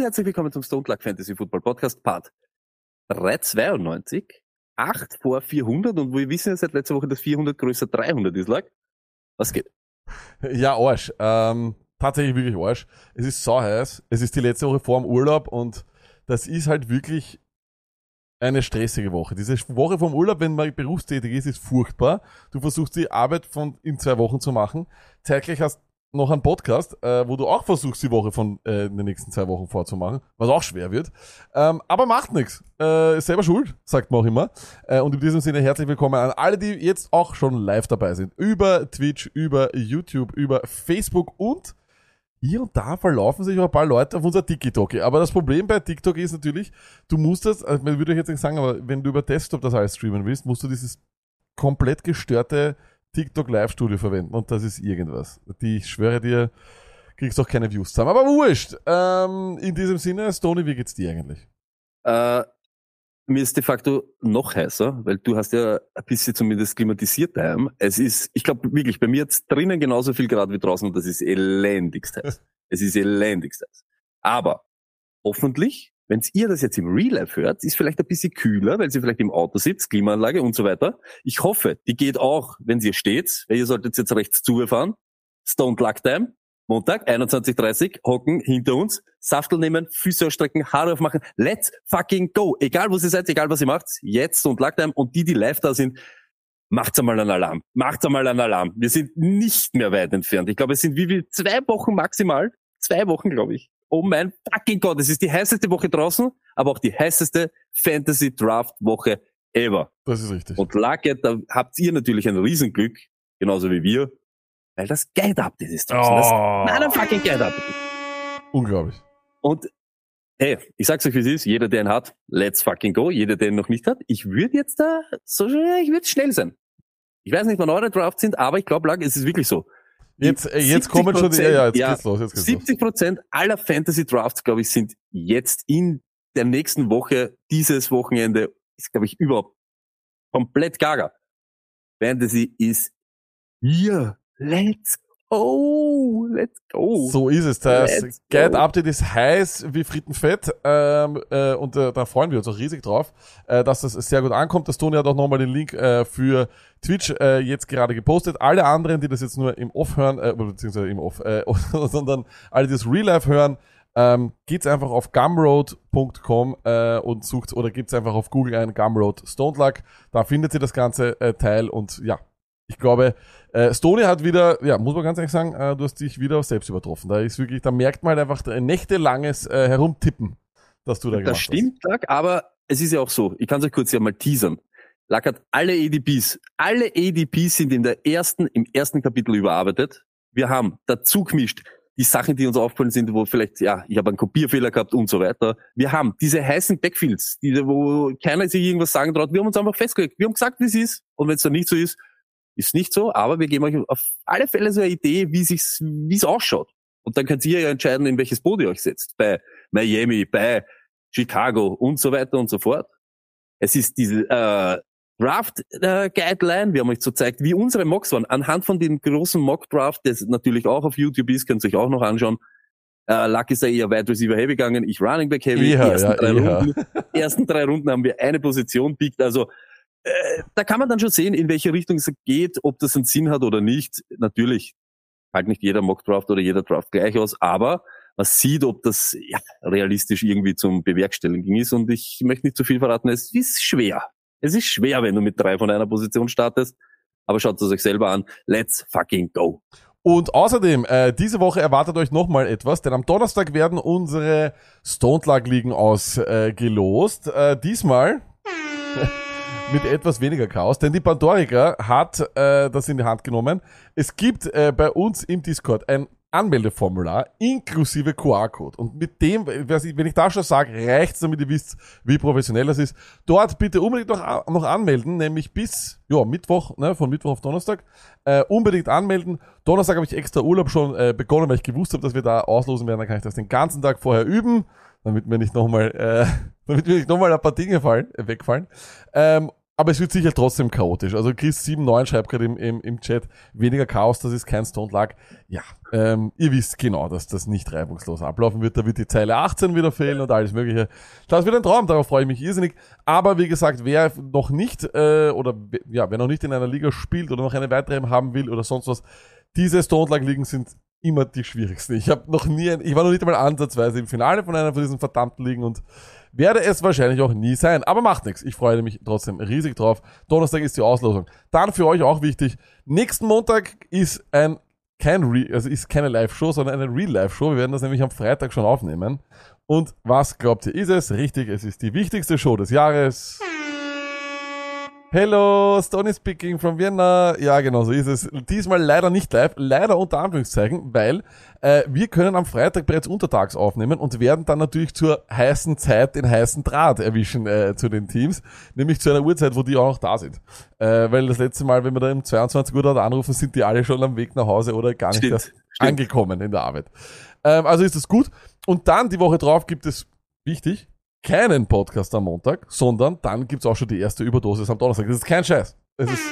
Und herzlich willkommen zum Stone Luck Fantasy Football Podcast Part 392. 8 vor 400 und wir wissen ja seit letzter Woche, dass 400 größer 300 ist, Lack. Was geht? Ja, Arsch. Ähm, tatsächlich wirklich Arsch. Es ist so heiß. Es ist die letzte Woche vor dem Urlaub und das ist halt wirklich eine stressige Woche. Diese Woche vom Urlaub, wenn man berufstätig ist, ist furchtbar. Du versuchst die Arbeit von in zwei Wochen zu machen. Zeitgleich hast noch einen Podcast, äh, wo du auch versuchst, die Woche von äh, in den nächsten zwei Wochen vorzumachen, was auch schwer wird. Ähm, aber macht nichts. Äh, selber schuld, sagt man auch immer. Äh, und in diesem Sinne herzlich willkommen an alle, die jetzt auch schon live dabei sind. Über Twitch, über YouTube, über Facebook und hier und da verlaufen sich auch ein paar Leute auf unser TikTok. Aber das Problem bei TikTok ist natürlich, du musst das, also man würde ich jetzt nicht sagen, aber wenn du über Desktop das alles streamen willst, musst du dieses komplett gestörte TikTok Live Studio verwenden und das ist irgendwas. Die, ich schwöre dir, kriegst doch keine Views zusammen. Aber wurscht. Ähm, in diesem Sinne, Stony, wie geht's dir eigentlich? Äh, mir ist de facto noch heißer, weil du hast ja ein bisschen zumindest klimatisiert daheim. Es ist, ich glaube wirklich, bei mir jetzt drinnen genauso viel Grad wie draußen und das ist elendigst heiß. es ist elendigst heiß. Aber hoffentlich, wenn ihr das jetzt im Real Life hört, ist vielleicht ein bisschen kühler, weil sie vielleicht im Auto sitzt, Klimaanlage und so weiter. Ich hoffe, die geht auch, wenn sie steht, weil ihr solltet jetzt rechts zufahren. Stone Luck Time. Montag, 21.30 hocken hinter uns, Saftel nehmen, Füße ausstrecken, Haare aufmachen. Let's fucking go. Egal, wo ihr seid, egal, was ihr macht. Jetzt und Lacktime und die, die live da sind, macht's einmal einen Alarm. Macht's einmal einen Alarm. Wir sind nicht mehr weit entfernt. Ich glaube, es sind wie viel? Zwei Wochen maximal. Zwei Wochen, glaube ich. Oh mein fucking Gott, es ist die heißeste Woche draußen, aber auch die heißeste Fantasy Draft Woche ever. Das ist richtig. Und Lucket, da habt ihr natürlich ein Riesenglück, genauso wie wir, weil das Geld-Update ist draußen. Das Oh. motherfucking Geld-Update. Unglaublich. Und hey, ich sag's euch, wie es ist, jeder, der ihn hat, let's fucking go. Jeder, der ihn noch nicht hat, ich würde jetzt da, so ich würde schnell sein. Ich weiß nicht, wann eure Drafts sind, aber ich glaube, es ist wirklich so. Jetzt, äh, jetzt kommen schon die, ja, jetzt ja, geht's los, jetzt geht's los. 70 Prozent aller Fantasy Drafts, glaube ich, sind jetzt in der nächsten Woche, dieses Wochenende, ist, glaube ich, überhaupt komplett gaga. Fantasy ist hier. Let's go. Let's go. So ist es. Das Let's Guide go. Update ist heiß wie Frittenfett ähm, äh, und äh, da freuen wir uns auch riesig drauf, äh, dass das sehr gut ankommt. Das Toni hat auch nochmal den Link äh, für Twitch äh, jetzt gerade gepostet. Alle anderen, die das jetzt nur im Off hören, äh, beziehungsweise im Off, äh, sondern alle, die das Real Life hören, ähm, geht's einfach auf gumroad.com äh, und sucht oder gebt's einfach auf Google ein Gumroad Stone Luck. Da findet ihr das ganze äh, Teil und ja, ich glaube, äh, Stony hat wieder, ja, muss man ganz ehrlich sagen, äh, du hast dich wieder selbst übertroffen. Da ist wirklich, da merkt man halt einfach ein nächtelanges äh, Herumtippen, dass du da gemacht Das stimmt, Lack, aber es ist ja auch so, ich kann es euch kurz ja mal teasern. Lack hat alle ADPs, alle ADPs sind in der ersten, im ersten Kapitel überarbeitet. Wir haben dazu gemischt die Sachen, die uns aufgefallen sind, wo vielleicht, ja, ich habe einen Kopierfehler gehabt und so weiter. Wir haben diese heißen Backfields, diese, wo keiner sich irgendwas sagen traut. Wir haben uns einfach festgelegt. Wir haben gesagt, wie es ist. Und wenn es dann nicht so ist, ist nicht so. Aber wir geben euch auf alle Fälle so eine Idee, wie sich's, wie es ausschaut. Und dann könnt ihr ja entscheiden, in welches Boot ihr euch setzt. Bei Miami, bei Chicago und so weiter und so fort. Es ist diese äh, Draft äh, Guideline. Wir haben euch so gezeigt, wie unsere Mocks waren. Anhand von dem großen Mock Draft, das natürlich auch auf YouTube ist, könnt ihr euch auch noch anschauen. Äh, Luck ist da eher Wide Receiver heavy gegangen, ich Running Back heavy. Eher, die ersten, ja, drei. Runden, ersten drei Runden haben wir eine Position pickt. Also äh, da kann man dann schon sehen, in welche Richtung es geht, ob das einen Sinn hat oder nicht. Natürlich halt nicht jeder Mock Draft oder jeder Draft gleich aus, aber man sieht, ob das ja, realistisch irgendwie zum Bewerkstelligen ist. Und ich möchte nicht zu viel verraten, es ist schwer. Es ist schwer, wenn du mit drei von einer Position startest. Aber schaut es euch selber an. Let's fucking go. Und außerdem, äh, diese Woche erwartet euch nochmal etwas, denn am Donnerstag werden unsere Stone Ligen ausgelost. Äh, diesmal mit etwas weniger Chaos, denn die Pandorica hat äh, das in die Hand genommen. Es gibt äh, bei uns im Discord ein Anmeldeformular inklusive QR-Code. Und mit dem, wenn ich da schon sage, reicht's, damit ihr wisst, wie professionell das ist. Dort bitte unbedingt noch, noch anmelden, nämlich bis ja, Mittwoch, ne, von Mittwoch auf Donnerstag. Äh, unbedingt anmelden. Donnerstag habe ich extra Urlaub schon äh, begonnen, weil ich gewusst habe, dass wir da auslosen werden. Dann kann ich das den ganzen Tag vorher üben, damit mir nicht nochmal, äh, damit mir nicht nochmal ein paar Dinge fallen, äh, wegfallen. Ähm, aber es wird sicher trotzdem chaotisch. Also Chris79 schreibt gerade im, im, im Chat, weniger Chaos, das ist kein Stone Luck. Ja, ähm, ihr wisst genau, dass das nicht reibungslos ablaufen wird. Da wird die Zeile 18 wieder fehlen und alles mögliche. Das wird ein Traum, darauf freue ich mich irrsinnig. Aber wie gesagt, wer noch nicht, äh, oder ja, wer noch nicht in einer Liga spielt oder noch eine weitere haben will oder sonst was, diese Stone Luck Ligen sind immer die schwierigsten. Ich habe noch nie, ich war noch nicht einmal ansatzweise im Finale von einer von diesen verdammten Ligen und werde es wahrscheinlich auch nie sein. Aber macht nichts. Ich freue mich trotzdem riesig drauf. Donnerstag ist die Auslosung. Dann für euch auch wichtig. Nächsten Montag ist ein kein Re also ist keine Live-Show, sondern eine Real-Life-Show. Wir werden das nämlich am Freitag schon aufnehmen. Und was glaubt ihr, ist es? Richtig, es ist die wichtigste Show des Jahres. Hello, Stony speaking from Vienna. Ja, genau so ist es. Diesmal leider nicht live, leider unter Anführungszeichen, weil äh, wir können am Freitag bereits untertags aufnehmen und werden dann natürlich zur heißen Zeit den heißen Draht erwischen äh, zu den Teams, nämlich zu einer Uhrzeit, wo die auch noch da sind. Äh, weil das letzte Mal, wenn wir da um 22 Uhr dort anrufen, sind die alle schon am Weg nach Hause oder gar nicht Stimmt, stimmt. angekommen in der Arbeit. Ähm, also ist das gut. Und dann die Woche drauf gibt es, wichtig, keinen Podcast am Montag, sondern dann gibt's auch schon die erste Überdosis am Donnerstag. Das ist kein Scheiß. Es ist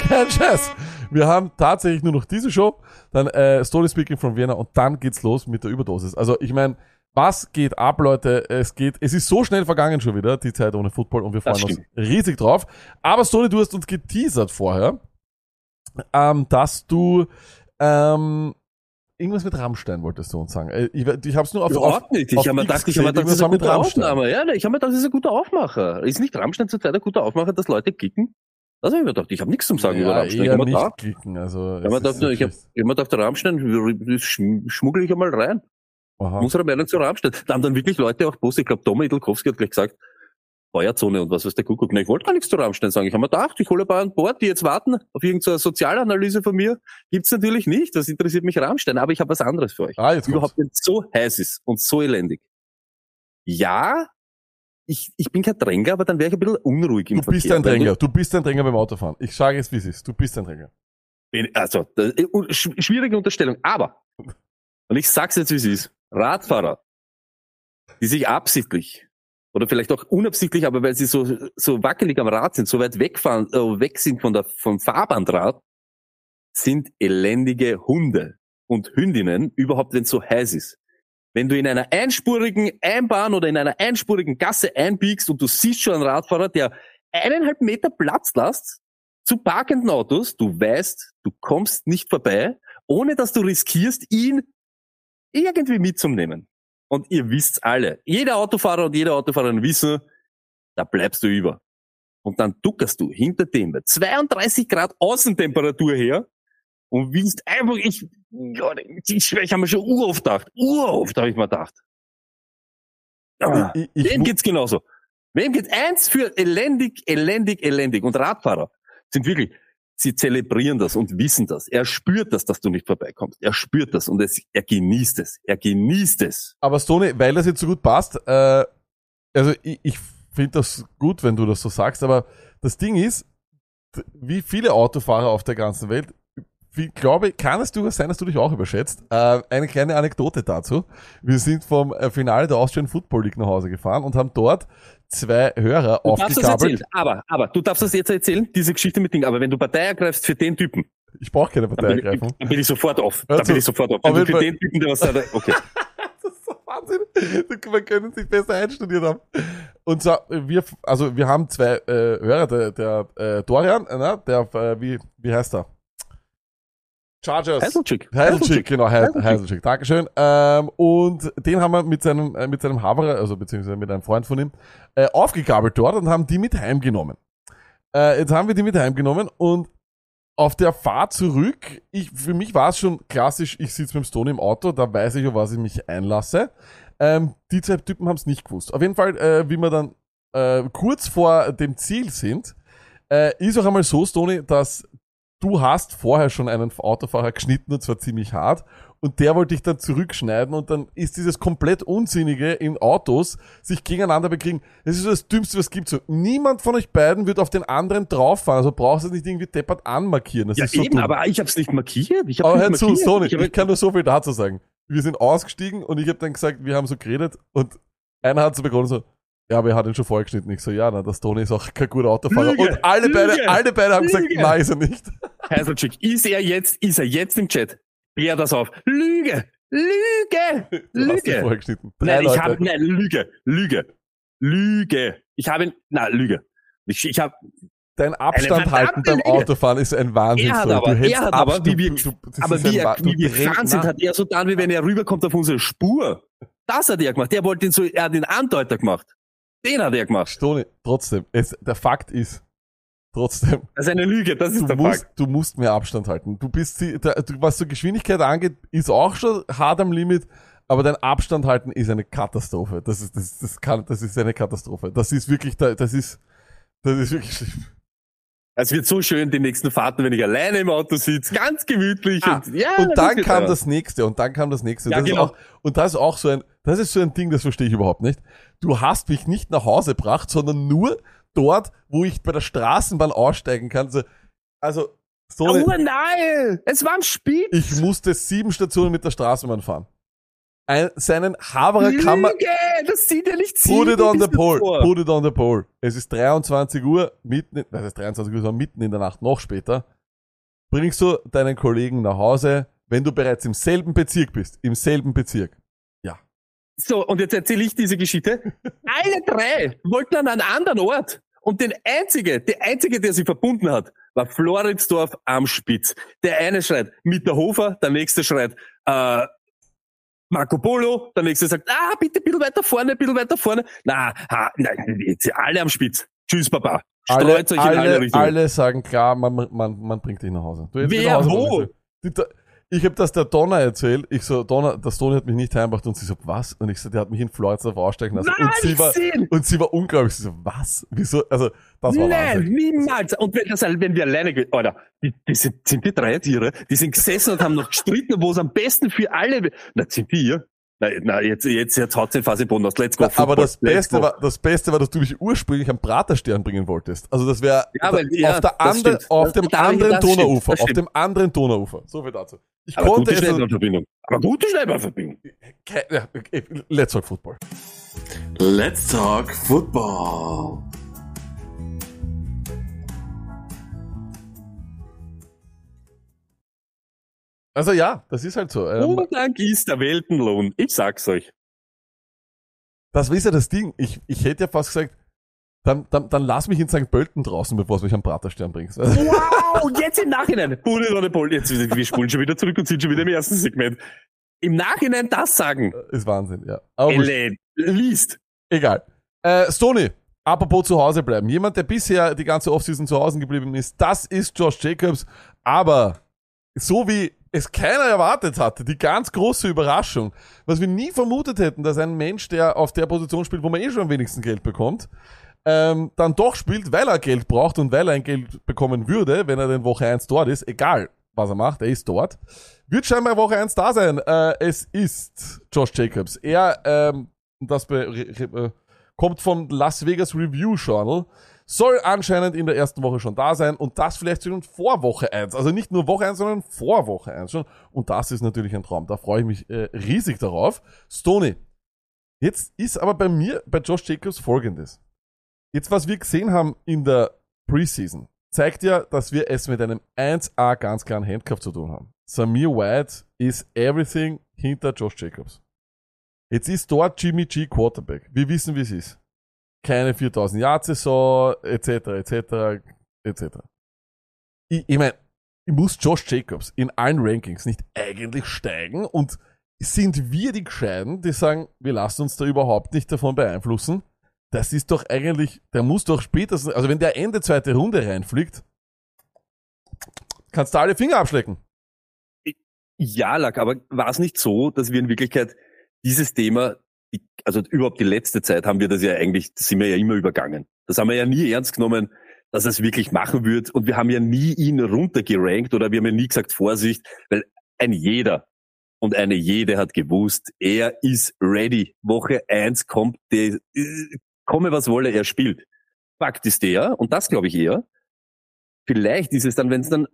kein Scheiß. Wir haben tatsächlich nur noch diese Show, dann äh, Story Speaking from Vienna und dann geht's los mit der Überdosis. Also ich meine, was geht ab, Leute? Es geht, es ist so schnell vergangen schon wieder, die Zeit ohne Football und wir freuen uns riesig drauf. Aber Story, du hast uns geteasert vorher, ähm, dass du ähm, irgendwas mit Rammstein wolltest du uns sagen. Äh, Ich, ich habe es nur auf, auf Überhaupt nicht. Ich auf habe mir gedacht, ich habe mir gedacht, das ist ein mit guter Rammstein. Aufnahme. Ja, ne, ich habe mir gedacht, das ist ein guter Aufmacher. Ist nicht Rammstein zurzeit ein guter Aufmacher, dass Leute kicken? Das habe ich mir gedacht. Ich habe nichts zum Sagen über Ja, Rammstein. Ich eher nicht gedacht. Also, ich habe mir gedacht, ich habe wirklich- ich hab mir gedacht, Rammstein, schmuggle ich einmal rein. Aha. Unsere Meinung zu Rammstein. Da haben dann wirklich Leute auch Post, ich glaube, Tom Idolkowski hat gleich gesagt, Feuerzone und was weiß der Kuckuck. Na, ich wollte gar nichts zu Rammstein sagen. Ich habe mir gedacht, ich hole ein paar an Bord, die jetzt warten auf irgendeine Sozialanalyse von mir. Gibt's natürlich nicht. Das interessiert mich Rammstein. Aber ich habe was anderes für euch. Ah, jetzt überhaupt nicht so heiß ist und so elendig. Ja, ich, ich bin kein Dränger, aber dann wäre ich ein bisschen unruhig im Du bist Verkehr. ein weil Dränger. Du bist ein Dränger beim Autofahren. Ich sage es, wie es ist. Du bist ein Dränger. Also, das, äh, sch- schwierige Unterstellung. Aber, und ich sag's jetzt, wie es ist, Radfahrer, die sich absichtlich oder vielleicht auch unabsichtlich, aber weil sie so, so wackelig am Rad sind, so weit wegfahren, äh, weg sind von der, vom Fahrbahnrad, sind elendige Hunde und Hündinnen, überhaupt wenn es so heiß ist. Wenn du in einer einspurigen Einbahn oder in einer einspurigen Gasse einbiegst und du siehst schon einen Radfahrer, der eineinhalb Meter Platz lässt zu parkenden Autos, du weißt, du kommst nicht vorbei, ohne dass du riskierst, ihn irgendwie mitzunehmen. Und ihr wisst's alle. Jeder Autofahrer und jede Autofahrerin wissen, da bleibst du über. Und dann duckerst du hinter dem bei 32 Grad Außentemperatur her und willst einfach, ich, ja, ich, ich habe mir schon uroft gedacht. Uroft habe ich mir gedacht. Ah, Ich, ich, Wem geht's genauso? Wem geht's eins für elendig, elendig, elendig? Und Radfahrer sind wirklich, sie zelebrieren das und wissen das. Er spürt das, dass du nicht vorbeikommst. Er spürt das und es, er genießt es. Er genießt es. aber Stony, weil das jetzt so gut passt, äh, also ich, ich finde das gut, wenn du das so sagst, aber das Ding ist, wie viele Autofahrer auf der ganzen Welt, wie, glaube, kann es durchaus sein, dass du dich auch überschätzt. Äh, eine kleine Anekdote dazu. Wir sind vom äh, Finale der Austrian Football League nach Hause gefahren und haben dort zwei Hörer Du aufgekabelt. aber, aber, du darfst das jetzt erzählen, diese Geschichte mit Ding. Aber wenn du Partei ergreifst für den Typen, Ich brauche keine dann bin, ich, Parteiergreifung. dann bin ich sofort auf. Hör Dann zu. bin ich sofort auf. Auf Wenn du für den Typen, der was sagt, okay. Das ist so Wahnsinn. Man können sich besser einstudiert haben. Und zwar, wir, also wir haben zwei äh, Hörer, der, der äh, Dorian, äh, der, äh, wie, wie heißt er? Chargers. Heiselchick. Heiselchick, genau. Heiselchick, Dankeschön. Ähm, und den haben wir mit seinem, äh, mit seinem Haberer, also beziehungsweise mit einem Freund von ihm, äh, aufgegabelt dort und haben die mit heimgenommen. Äh, jetzt haben wir die mit heimgenommen und auf der Fahrt zurück, ich, für mich war es schon klassisch, ich sitze mit dem Stone im Auto, da weiß ich, auf was ich mich einlasse. Ähm, die zwei Typen haben es nicht gewusst. Auf jeden Fall, äh, wie wir dann äh, kurz vor dem Ziel sind, äh, ist auch einmal so, Stony, dass du hast vorher schon einen Autofahrer geschnitten und zwar ziemlich hart und der wollte dich dann zurückschneiden und dann ist dieses komplett Unsinnige in Autos sich gegeneinander bekriegen. Das ist so das Dümmste, was es gibt. So, niemand von euch beiden wird auf den anderen drauffahren, also brauchst du es nicht irgendwie deppert anmarkieren. Das Ja, ist so eben, dumm. aber ich hab's nicht markiert. Ich Aber nicht hör zu. Sony, Ich ich kann nur so viel dazu sagen. Wir sind ausgestiegen und ich habe dann gesagt, wir haben so geredet und einer hat so begonnen so, ja, aber er hat ihn schon vorgeschnitten. Ich so, ja, na, das Tony ist auch kein guter Autofahrer. Lüge, und alle beide, Lüge, alle beide haben gesagt, Lüge. nein, ist er nicht. Heiselchick, ist er jetzt, ist er jetzt im Chat? Klär das auf. Lüge! Lüge! Du hast ihn Lüge! vorgeschnitten. Drei Nein, ich Leute. habe, nein, Lüge, Lüge, Lüge. Ich habe ihn, nein, Lüge. Ich, ich habe, Dein Abstand halten beim Lüge. Autofahren ist ein Wahnsinn. Er hat du aber- hältst er hat aber, wie wir- du, aber wie, er, wie wir gefahren sind, hat er so dann, wie wenn er rüberkommt auf unsere Spur. Das hat er gemacht. Der wollte ihn so, er hat den Andeuter gemacht. Den hat er gemacht. Toni, trotzdem, es, der Fakt ist, trotzdem, Das ist eine Lüge, das ist der musst, Fakt. du musst mehr Abstand halten. Du bist, die, der, du, was so Geschwindigkeit angeht, ist auch schon hart am Limit, aber dein Abstand halten ist eine Katastrophe. Das ist, das, das kann, das ist eine Katastrophe. Das ist wirklich, da- das ist, das ist wirklich schlimm. Es wird so schön die nächsten Fahrten, wenn ich alleine im Auto sitze, ganz gemütlich. Ah, und, ja, und dann kam das nächste und dann kam das nächste. Ja, das genau. ist auch, und das ist auch so ein, das ist so ein Ding, das verstehe ich überhaupt nicht. Du hast mich nicht nach Hause gebracht, sondern nur dort, wo ich bei der Straßenbahn aussteigen kann. Also, also so eine, Oh nein! Es war am Spiel. ich musste sieben Stationen mit der Straßenbahn fahren. Ein, seinen Haberer kann man, Lüge! Das sieht ja nicht put it on the pole, davor. put it on the pole. Es ist 23 Uhr, mitten, in, was heißt 23 Uhr, sondern mitten in der Nacht, noch später. Bringst du deinen Kollegen nach Hause, wenn du bereits im selben Bezirk bist, im selben Bezirk. So, und jetzt erzähle ich diese Geschichte. Alle drei wollten an einen anderen Ort. Und den einzige, der einzige, der sie verbunden hat, war Floridsdorf am Spitz. Der eine schreit Mitterhofer, der nächste schreit äh, Marco Polo, der nächste sagt, ah, bitte ein bisschen weiter vorne, ein bisschen weiter vorne. Na, ha, nein, jetzt alle am Spitz. Tschüss, Papa. Alle, Streut euch in alle alle, Richtungen. alle sagen klar, man, man, man bringt dich nach Hause. Du, Wer, nach Hause, wo? Die, ich habe das der Donner erzählt. Ich so, Donner, das Toni hat mich nicht heimgebracht und sie so, was? Und ich so, der hat mich in Floridsdorf aussteigen lassen. Nein, und sie war, und sie war unglaublich. Sie so, was? Wieso? Also, das war Nein, Wahnsinn. niemals. Und wenn, das, wenn wir alleine, Alter, die, die sind, sind die drei Tiere, die sind gesessen und haben noch gestritten, wo es am besten für alle, na, sind die hier? Na, na jetzt, jetzt, jetzt haut den fast im Boden aus. Let's go. Na, aber das Beste war, das Beste war, dass du mich ursprünglich am Praterstern bringen wolltest. Also das wäre Ja, ja, auf, der das andere, stimmt. auf Das- dem da anderen Donauufer. Auf stimmt. dem anderen Donauufer. So viel dazu. Ich aber konnte gute. Schnellbahnverbindung. Aber gute Schnellbahnverbindung. Let's talk football. Let's talk football. Also ja, das ist halt so. Ähm, Umgang ist der Weltenlohn. Ich sag's euch. das ist ja das Ding. Ich, ich hätte ja fast gesagt, dann, dann, dann lass mich in St. Pölten draußen, bevor du mich am Praterstern bringst. Wow, jetzt im Nachhinein. Pole. Jetzt, wir spulen schon wieder zurück und sind schon wieder im ersten Segment. Im Nachhinein das sagen. ist Wahnsinn, ja. Aber. Ellen, liest. Egal. Äh, Stoney, apropos zu Hause bleiben. Jemand, der bisher die ganze Offseason zu Hause geblieben ist, das ist Josh Jacobs. Aber so wie es keiner erwartet hatte, die ganz große Überraschung, was wir nie vermutet hätten, dass ein Mensch, der auf der Position spielt, wo man eh schon am wenigsten Geld bekommt, ähm, dann doch spielt, weil er Geld braucht und weil er ein Geld bekommen würde, wenn er denn Woche 1 dort ist, egal was er macht, er ist dort, wird scheinbar Woche 1 da sein. Äh, es ist Josh Jacobs. Er, ähm, das äh, kommt vom Las Vegas Review Journal, soll anscheinend in der ersten Woche schon da sein und das vielleicht schon vor Woche 1. Also nicht nur Woche 1, sondern vor Woche 1 schon. Und das ist natürlich ein Traum. Da freue ich mich äh, riesig darauf. Stoney, jetzt ist aber bei mir, bei Josh Jacobs folgendes. Jetzt, was wir gesehen haben in der Preseason, zeigt ja, dass wir es mit einem 1A ganz klaren Handcuff zu tun haben. Samir White ist everything hinter Josh Jacobs. Jetzt ist dort Jimmy G Quarterback. Wir wissen, wie es ist. Keine 4000 Yard Saison, etc., etc., etc. Ich, ich meine, muss Josh Jacobs in allen Rankings nicht eigentlich steigen und sind wir die Gescheiten, die sagen, wir lassen uns da überhaupt nicht davon beeinflussen? Das ist doch eigentlich, der muss doch spätestens, also wenn der Ende zweite Runde reinfliegt, kannst du alle Finger abschlecken. Ja, Lack, aber war es nicht so, dass wir in Wirklichkeit dieses Thema, also überhaupt die letzte Zeit haben wir das ja eigentlich, das sind wir ja immer übergangen. Das haben wir ja nie ernst genommen, dass er es wirklich machen wird. Und wir haben ja nie ihn runtergerankt oder wir haben ja nie gesagt, Vorsicht, weil ein jeder, Und eine jede hat gewusst, er ist ready. Woche eins kommt, die, äh, komme was wolle, er spielt. Fakt ist der, und das glaube ich eher, vielleicht ist es dann, wenn es dann,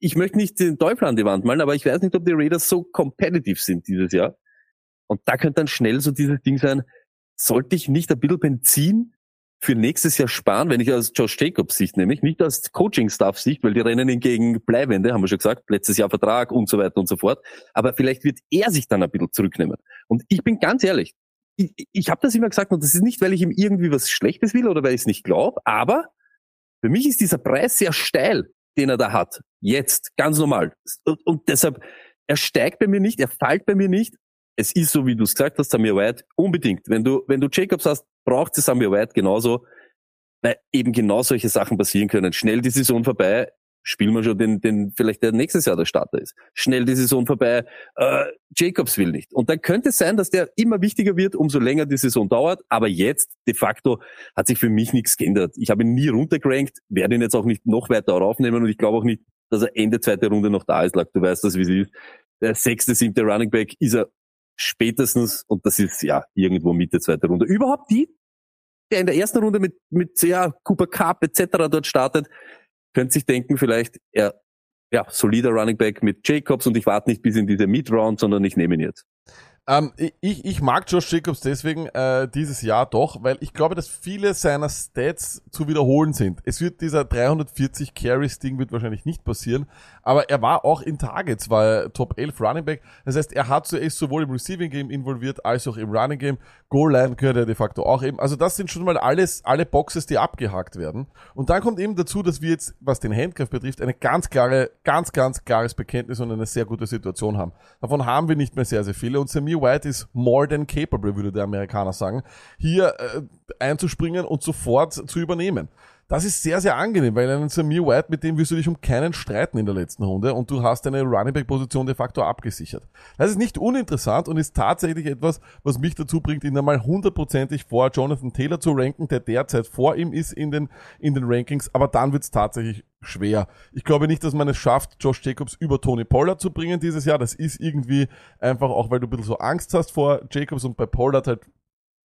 ich möchte nicht den Teufel an die Wand malen, aber ich weiß nicht, ob die Raiders so competitive sind dieses Jahr. Und da könnte dann schnell so dieses Ding sein, sollte ich nicht ein bisschen Benzin für nächstes Jahr sparen, wenn ich aus Josh Jacobs Sicht nämlich, nicht aus Coaching-Staff-Sicht, weil die rennen ihn gegen Bleiwände, haben wir schon gesagt, letztes Jahr Vertrag und so weiter und so fort. Aber vielleicht wird er sich dann ein bisschen zurücknehmen. Und ich bin ganz ehrlich, ich, ich habe das immer gesagt und das ist nicht, weil ich ihm irgendwie was Schlechtes will oder weil ich es nicht glaube, aber für mich ist dieser Preis sehr steil, den er da hat. Jetzt, ganz normal. Und, und deshalb, er steigt bei mir nicht, er fällt bei mir nicht, es ist so, wie du es gesagt hast, Samir White, unbedingt. Wenn du, wenn du Jacobs hast, braucht es Samir White genauso, weil eben genau solche Sachen passieren können. Schnell die Saison vorbei, spielen wir schon den, den vielleicht der nächstes Jahr der Starter ist. Schnell die Saison vorbei, äh, Jacobs will nicht. Und dann könnte es sein, dass der immer wichtiger wird, umso länger die Saison dauert. Aber jetzt, de facto, hat sich für mich nichts geändert. Ich habe ihn nie runtergerankt, werde ihn jetzt auch nicht noch weiter aufnehmen und ich glaube auch nicht, dass er Ende zweite Runde noch da ist. Du weißt das, wie es ist. Der sechste, siebte Running Back ist er spätestens, und das ist ja irgendwo Mitte zweite Runde, überhaupt die, der in der ersten Runde mit, mit ja, Cooper Cup etc. dort startet, könnte sich denken, vielleicht, er, ja, solider Running Back mit Jacobs und ich warte nicht bis in diese Mid-Round, sondern ich nehme ihn jetzt. Ähm, ich, ich mag Josh Jacobs deswegen äh, dieses Jahr doch, weil ich glaube, dass viele seiner Stats zu wiederholen sind. Es wird dieser 340 Carries Ding wird wahrscheinlich nicht passieren, aber er war auch in Targets, war er Top 11 Running Back. Das heißt, er hat zuerst sowohl im Receiving Game involviert als auch im Running Game. Goal Line gehört er de facto auch eben. Also das sind schon mal alles alle Boxes, die abgehakt werden. Und dann kommt eben dazu, dass wir jetzt, was den Handgriff betrifft, eine ganz klare, ganz ganz klares Bekenntnis und eine sehr gute Situation haben. Davon haben wir nicht mehr sehr sehr viele und Samir White ist more than capable, würde der Amerikaner sagen, hier äh, einzuspringen und sofort zu übernehmen. Das ist sehr, sehr angenehm, weil einen Samir White, mit dem wirst du dich um keinen streiten in der letzten Runde und du hast deine Running Back Position de facto abgesichert. Das ist nicht uninteressant und ist tatsächlich etwas, was mich dazu bringt, ihn einmal hundertprozentig vor Jonathan Taylor zu ranken, der derzeit vor ihm ist in den, in den Rankings, aber dann wird es tatsächlich schwer. Ich glaube nicht, dass man es schafft, Josh Jacobs über Tony Pollard zu bringen dieses Jahr. Das ist irgendwie einfach auch, weil du ein bisschen so Angst hast vor Jacobs und bei Pollard halt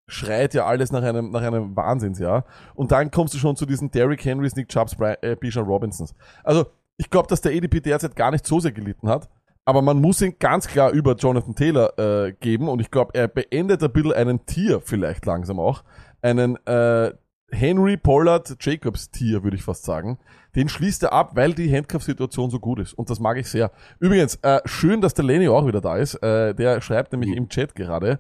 schreit ja alles nach einem, nach einem Wahnsinnsjahr. Und dann kommst du schon zu diesen Derrick Henrys, Nick Chubbs, äh, Bijan Robinsons. Also, ich glaube, dass der ADP derzeit gar nicht so sehr gelitten hat. Aber man muss ihn ganz klar über Jonathan Taylor äh, geben. Und ich glaube, er beendet ein bisschen einen Tier vielleicht langsam auch. Einen äh, Henry Pollard Jacobs Tier, würde ich fast sagen. Den schließt er ab, weil die Handcuff-Situation so gut ist. Und das mag ich sehr. Übrigens, äh, schön, dass der Lenny auch wieder da ist. Äh, der schreibt nämlich mhm. im Chat gerade.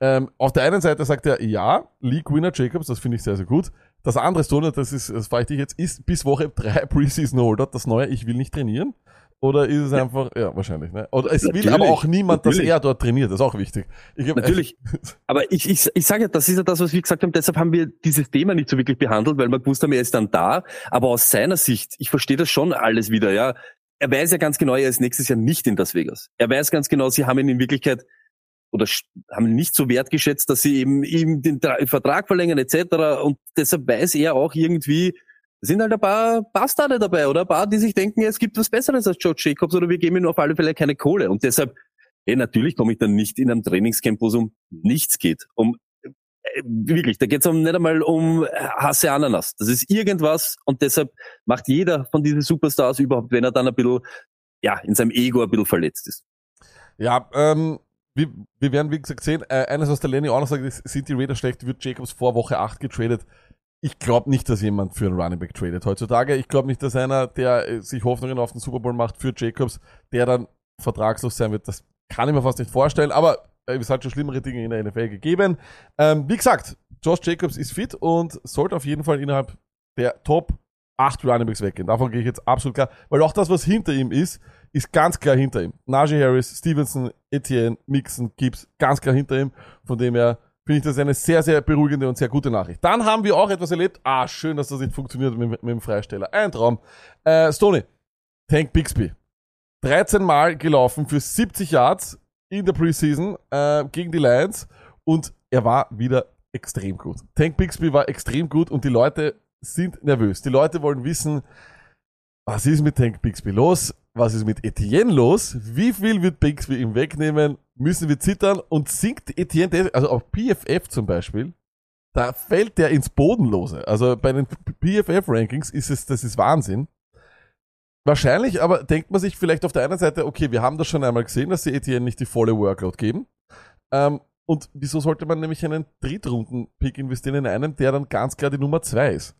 Ähm, auf der einen Seite sagt er, ja, League Winner Jacobs, das finde ich sehr, sehr gut. Das andere Stoner, das ist, das frage ich dich jetzt, ist bis Woche 3 Preseason Holdout das neue, ich will nicht trainieren? Oder ist es ja. einfach, ja, wahrscheinlich, ne? Oder es natürlich, will aber auch niemand, natürlich. dass er dort trainiert, das ist auch wichtig. Ich hab, natürlich. aber ich, ich, ich sage ja, das ist ja das, was wir gesagt haben, deshalb haben wir dieses Thema nicht so wirklich behandelt, weil wir gewusst haben, er ist dann da. Aber aus seiner Sicht, ich verstehe das schon alles wieder, ja. Er weiß ja ganz genau, er ist nächstes Jahr nicht in Las Vegas. Er weiß ganz genau, sie haben ihn in Wirklichkeit oder haben nicht so wertgeschätzt, dass sie eben ihm den Vertrag verlängern etc. Und deshalb weiß er auch irgendwie, sind halt ein paar Bastarde dabei oder ein paar, die sich denken, es gibt was Besseres als George Jacobs oder wir geben ihm auf alle Fälle keine Kohle. Und deshalb, hey, natürlich komme ich dann nicht in einem Trainingscamp, wo es um nichts geht. Um äh, wirklich, da geht es um nicht einmal um Hasse Ananas. Das ist irgendwas und deshalb macht jeder von diesen Superstars überhaupt, wenn er dann ein bisschen, ja, in seinem Ego ein bisschen verletzt ist. Ja, ähm, wir, wir werden, wie gesagt, sehen. Äh, eines, was der Lenny auch noch sagt, ist, sind die Raiders schlecht, wird Jacobs vor Woche 8 getradet. Ich glaube nicht, dass jemand für einen Running Back tradet heutzutage. Ich glaube nicht, dass einer, der äh, sich Hoffnungen auf den Super Bowl macht für Jacobs, der dann vertragslos sein wird. Das kann ich mir fast nicht vorstellen, aber äh, es hat schon schlimmere Dinge in der NFL gegeben. Ähm, wie gesagt, Josh Jacobs ist fit und sollte auf jeden Fall innerhalb der Top 8 Running Backs weggehen. Davon gehe ich jetzt absolut klar, weil auch das, was hinter ihm ist, ist ganz klar hinter ihm. Najee Harris, Stevenson, Etienne, Mixon, Gibbs, ganz klar hinter ihm. Von dem her finde ich das eine sehr, sehr beruhigende und sehr gute Nachricht. Dann haben wir auch etwas erlebt. Ah, schön, dass das nicht funktioniert mit, mit dem Freisteller. Ein Traum. Äh, Stoney, Tank Bixby. 13 Mal gelaufen für 70 Yards in der Preseason äh, gegen die Lions und er war wieder extrem gut. Tank Bixby war extrem gut und die Leute sind nervös. Die Leute wollen wissen, was ist mit Tank Bixby los? Was ist mit Etienne los? Wie viel wird Bixby ihm wegnehmen? Müssen wir zittern? Und sinkt Etienne, also auf PFF zum Beispiel, da fällt der ins Bodenlose. Also bei den PFF-Rankings ist es, das ist Wahnsinn. Wahrscheinlich aber denkt man sich vielleicht auf der einen Seite, okay, wir haben das schon einmal gesehen, dass sie Etienne nicht die volle Workload geben. Ähm, und wieso sollte man nämlich einen Drittrunden-Pick investieren in einen, der dann ganz klar die Nummer zwei ist?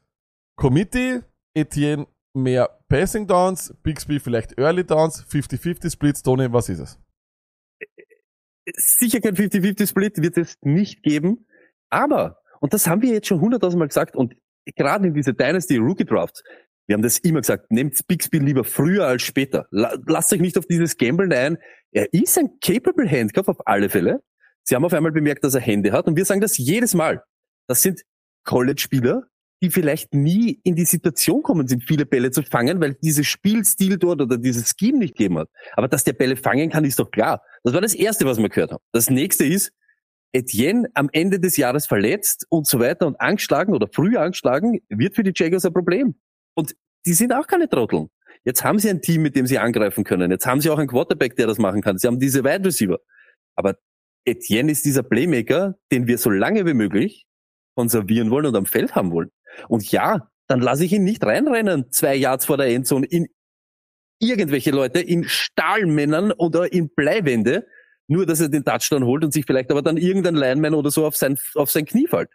Committee, Etienne mehr Passing Downs, Bixby vielleicht Early Downs, 50-50 Splits, Tony, was ist es? Sicher kein 50-50-Split wird es nicht geben. Aber, und das haben wir jetzt schon hunderttausendmal gesagt, und gerade in diese Dynasty Rookie Drafts, wir haben das immer gesagt, nehmt Bixby lieber früher als später. La lasst euch nicht auf dieses Gambeln ein. Er ist ein capable Handcuff auf alle Fälle. Sie haben auf einmal bemerkt, dass er Hände hat und wir sagen das jedes Mal. Das sind College-Spieler, die vielleicht nie in die Situation kommen sind, viele Bälle zu fangen, weil dieses Spielstil dort oder dieses Scheme nicht gegeben hat. Aber dass der Bälle fangen kann, ist doch klar. Das war das Erste, was wir gehört haben. Das nächste ist, Etienne am Ende des Jahres verletzt und so weiter und angeschlagen oder früh angeschlagen, wird für die Jaguars ein Problem. Und die sind auch keine Trotteln. Jetzt haben sie ein Team, mit dem sie angreifen können. Jetzt haben sie auch einen Quarterback, der das machen kann. Sie haben diese Wide Receiver. Aber Etienne ist dieser Playmaker, den wir so lange wie möglich konservieren wollen und am Feld haben wollen. Und ja, dann lasse ich ihn nicht reinrennen, zwei Yards vor der Endzone, in irgendwelche Leute, in Stahlmännern oder in Bleiwände, nur dass er den Touchdown holt und sich vielleicht aber dann irgendein Lineman oder so auf sein, auf sein Knie fällt.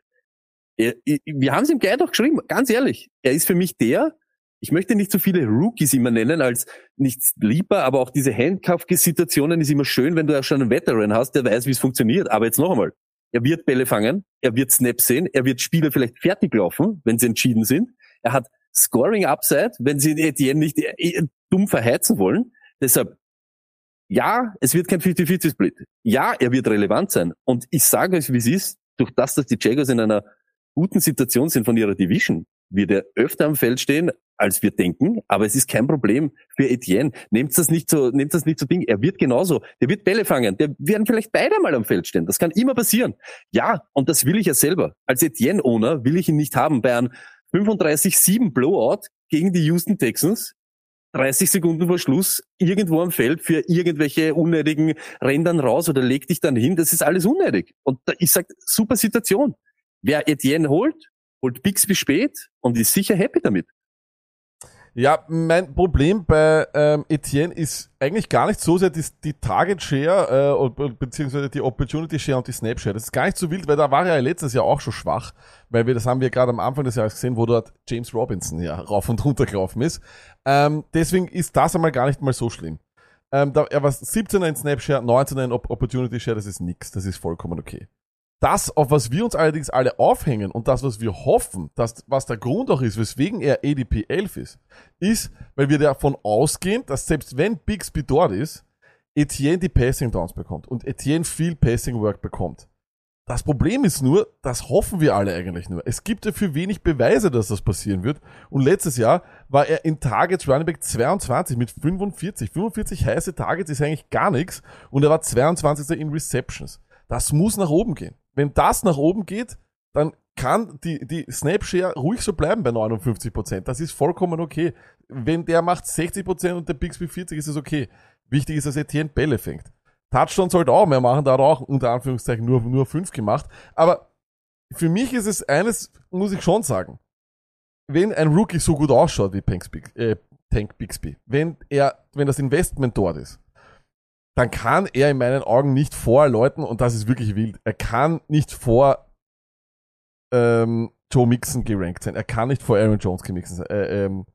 Er, wir haben es ihm gleich doch geschrieben, ganz ehrlich. Er ist für mich der, ich möchte nicht so viele Rookies immer nennen als nichts lieber, aber auch diese Handcuff-Situationen ist immer schön, wenn du ja schon einen Veteran hast, der weiß, wie es funktioniert. Aber jetzt noch einmal. Er wird Bälle fangen, er wird Snaps sehen, er wird Spieler vielleicht fertig laufen, wenn sie entschieden sind. Er hat Scoring Upside, wenn sie Etienne nicht äh, dumm verheizen wollen. Deshalb, ja, es wird kein 50-50-Split. Ja, er wird relevant sein. Und ich sage euch, wie es ist, durch das, dass die Jaguars in einer guten Situation sind von ihrer Division, wird er öfter am Feld stehen, als wir denken, aber es ist kein Problem für Etienne. Nehmt das nicht so, nehmt das nicht so Ding. Er wird genauso, der wird Bälle fangen, der werden vielleicht beide mal am Feld stehen. Das kann immer passieren. Ja, und das will ich ja selber. Als Etienne-Owner will ich ihn nicht haben bei einem 35-7 Blowout gegen die Houston Texans. 30 Sekunden vor Schluss irgendwo am Feld für irgendwelche unnötigen Renn dann raus oder leg dich dann hin. Das ist alles unnötig. Und da, ich sag, super Situation. Wer Etienne holt, holt Bixby spät und ist sicher happy damit. Ja, mein Problem bei ähm, Etienne ist eigentlich gar nicht so sehr die, die Target Share äh, beziehungsweise die Opportunity Share und die Snap Share. Das ist gar nicht so wild, weil da war er ja letztes Jahr auch schon schwach, weil wir das haben wir gerade am Anfang des Jahres gesehen, wo dort James Robinson ja rauf und runter gelaufen ist. Ähm, deswegen ist das einmal gar nicht mal so schlimm. Ähm, da, er war 17er in Snap Share, 19er in Op Opportunity Share, das ist nix, das ist vollkommen okay. Das, auf was wir uns allerdings alle aufhängen und das, was wir hoffen, dass, was der Grund auch ist, weswegen er ADP 11 ist, ist, weil wir davon ausgehen, dass selbst wenn Bixby dort ist, Etienne die Passing Downs bekommt und Etienne viel Passing Work bekommt. Das Problem ist nur, das hoffen wir alle eigentlich nur. Es gibt dafür wenig Beweise, dass das passieren wird. Und letztes Jahr war er in Targets Running Back 22 mit 45. 45 heiße Targets ist eigentlich gar nichts. Und er war 22. in Receptions. Das muss nach oben gehen. Wenn das nach oben geht, dann kann die, die Snap-Share ruhig so bleiben bei 59%. Das ist vollkommen okay. Wenn der macht 60% und der Bixby 40, ist es okay. Wichtig ist, dass Etienne Bälle fängt. Touchdown sollte auch mehr machen, da hat er auch unter Anführungszeichen nur, nur fünf gemacht. Aber für mich ist es eines, muss ich schon sagen. Wenn ein Rookie so gut ausschaut wie Tank, äh, Tank Bixby, wenn er, wenn das Investment dort ist, dann kann er in meinen Augen nicht vor Leuten, und das ist wirklich wild, er kann nicht vor ähm, Joe Mixon gerankt sein. Er kann nicht vor Aaron Jones gemixen sein, äh, ähm,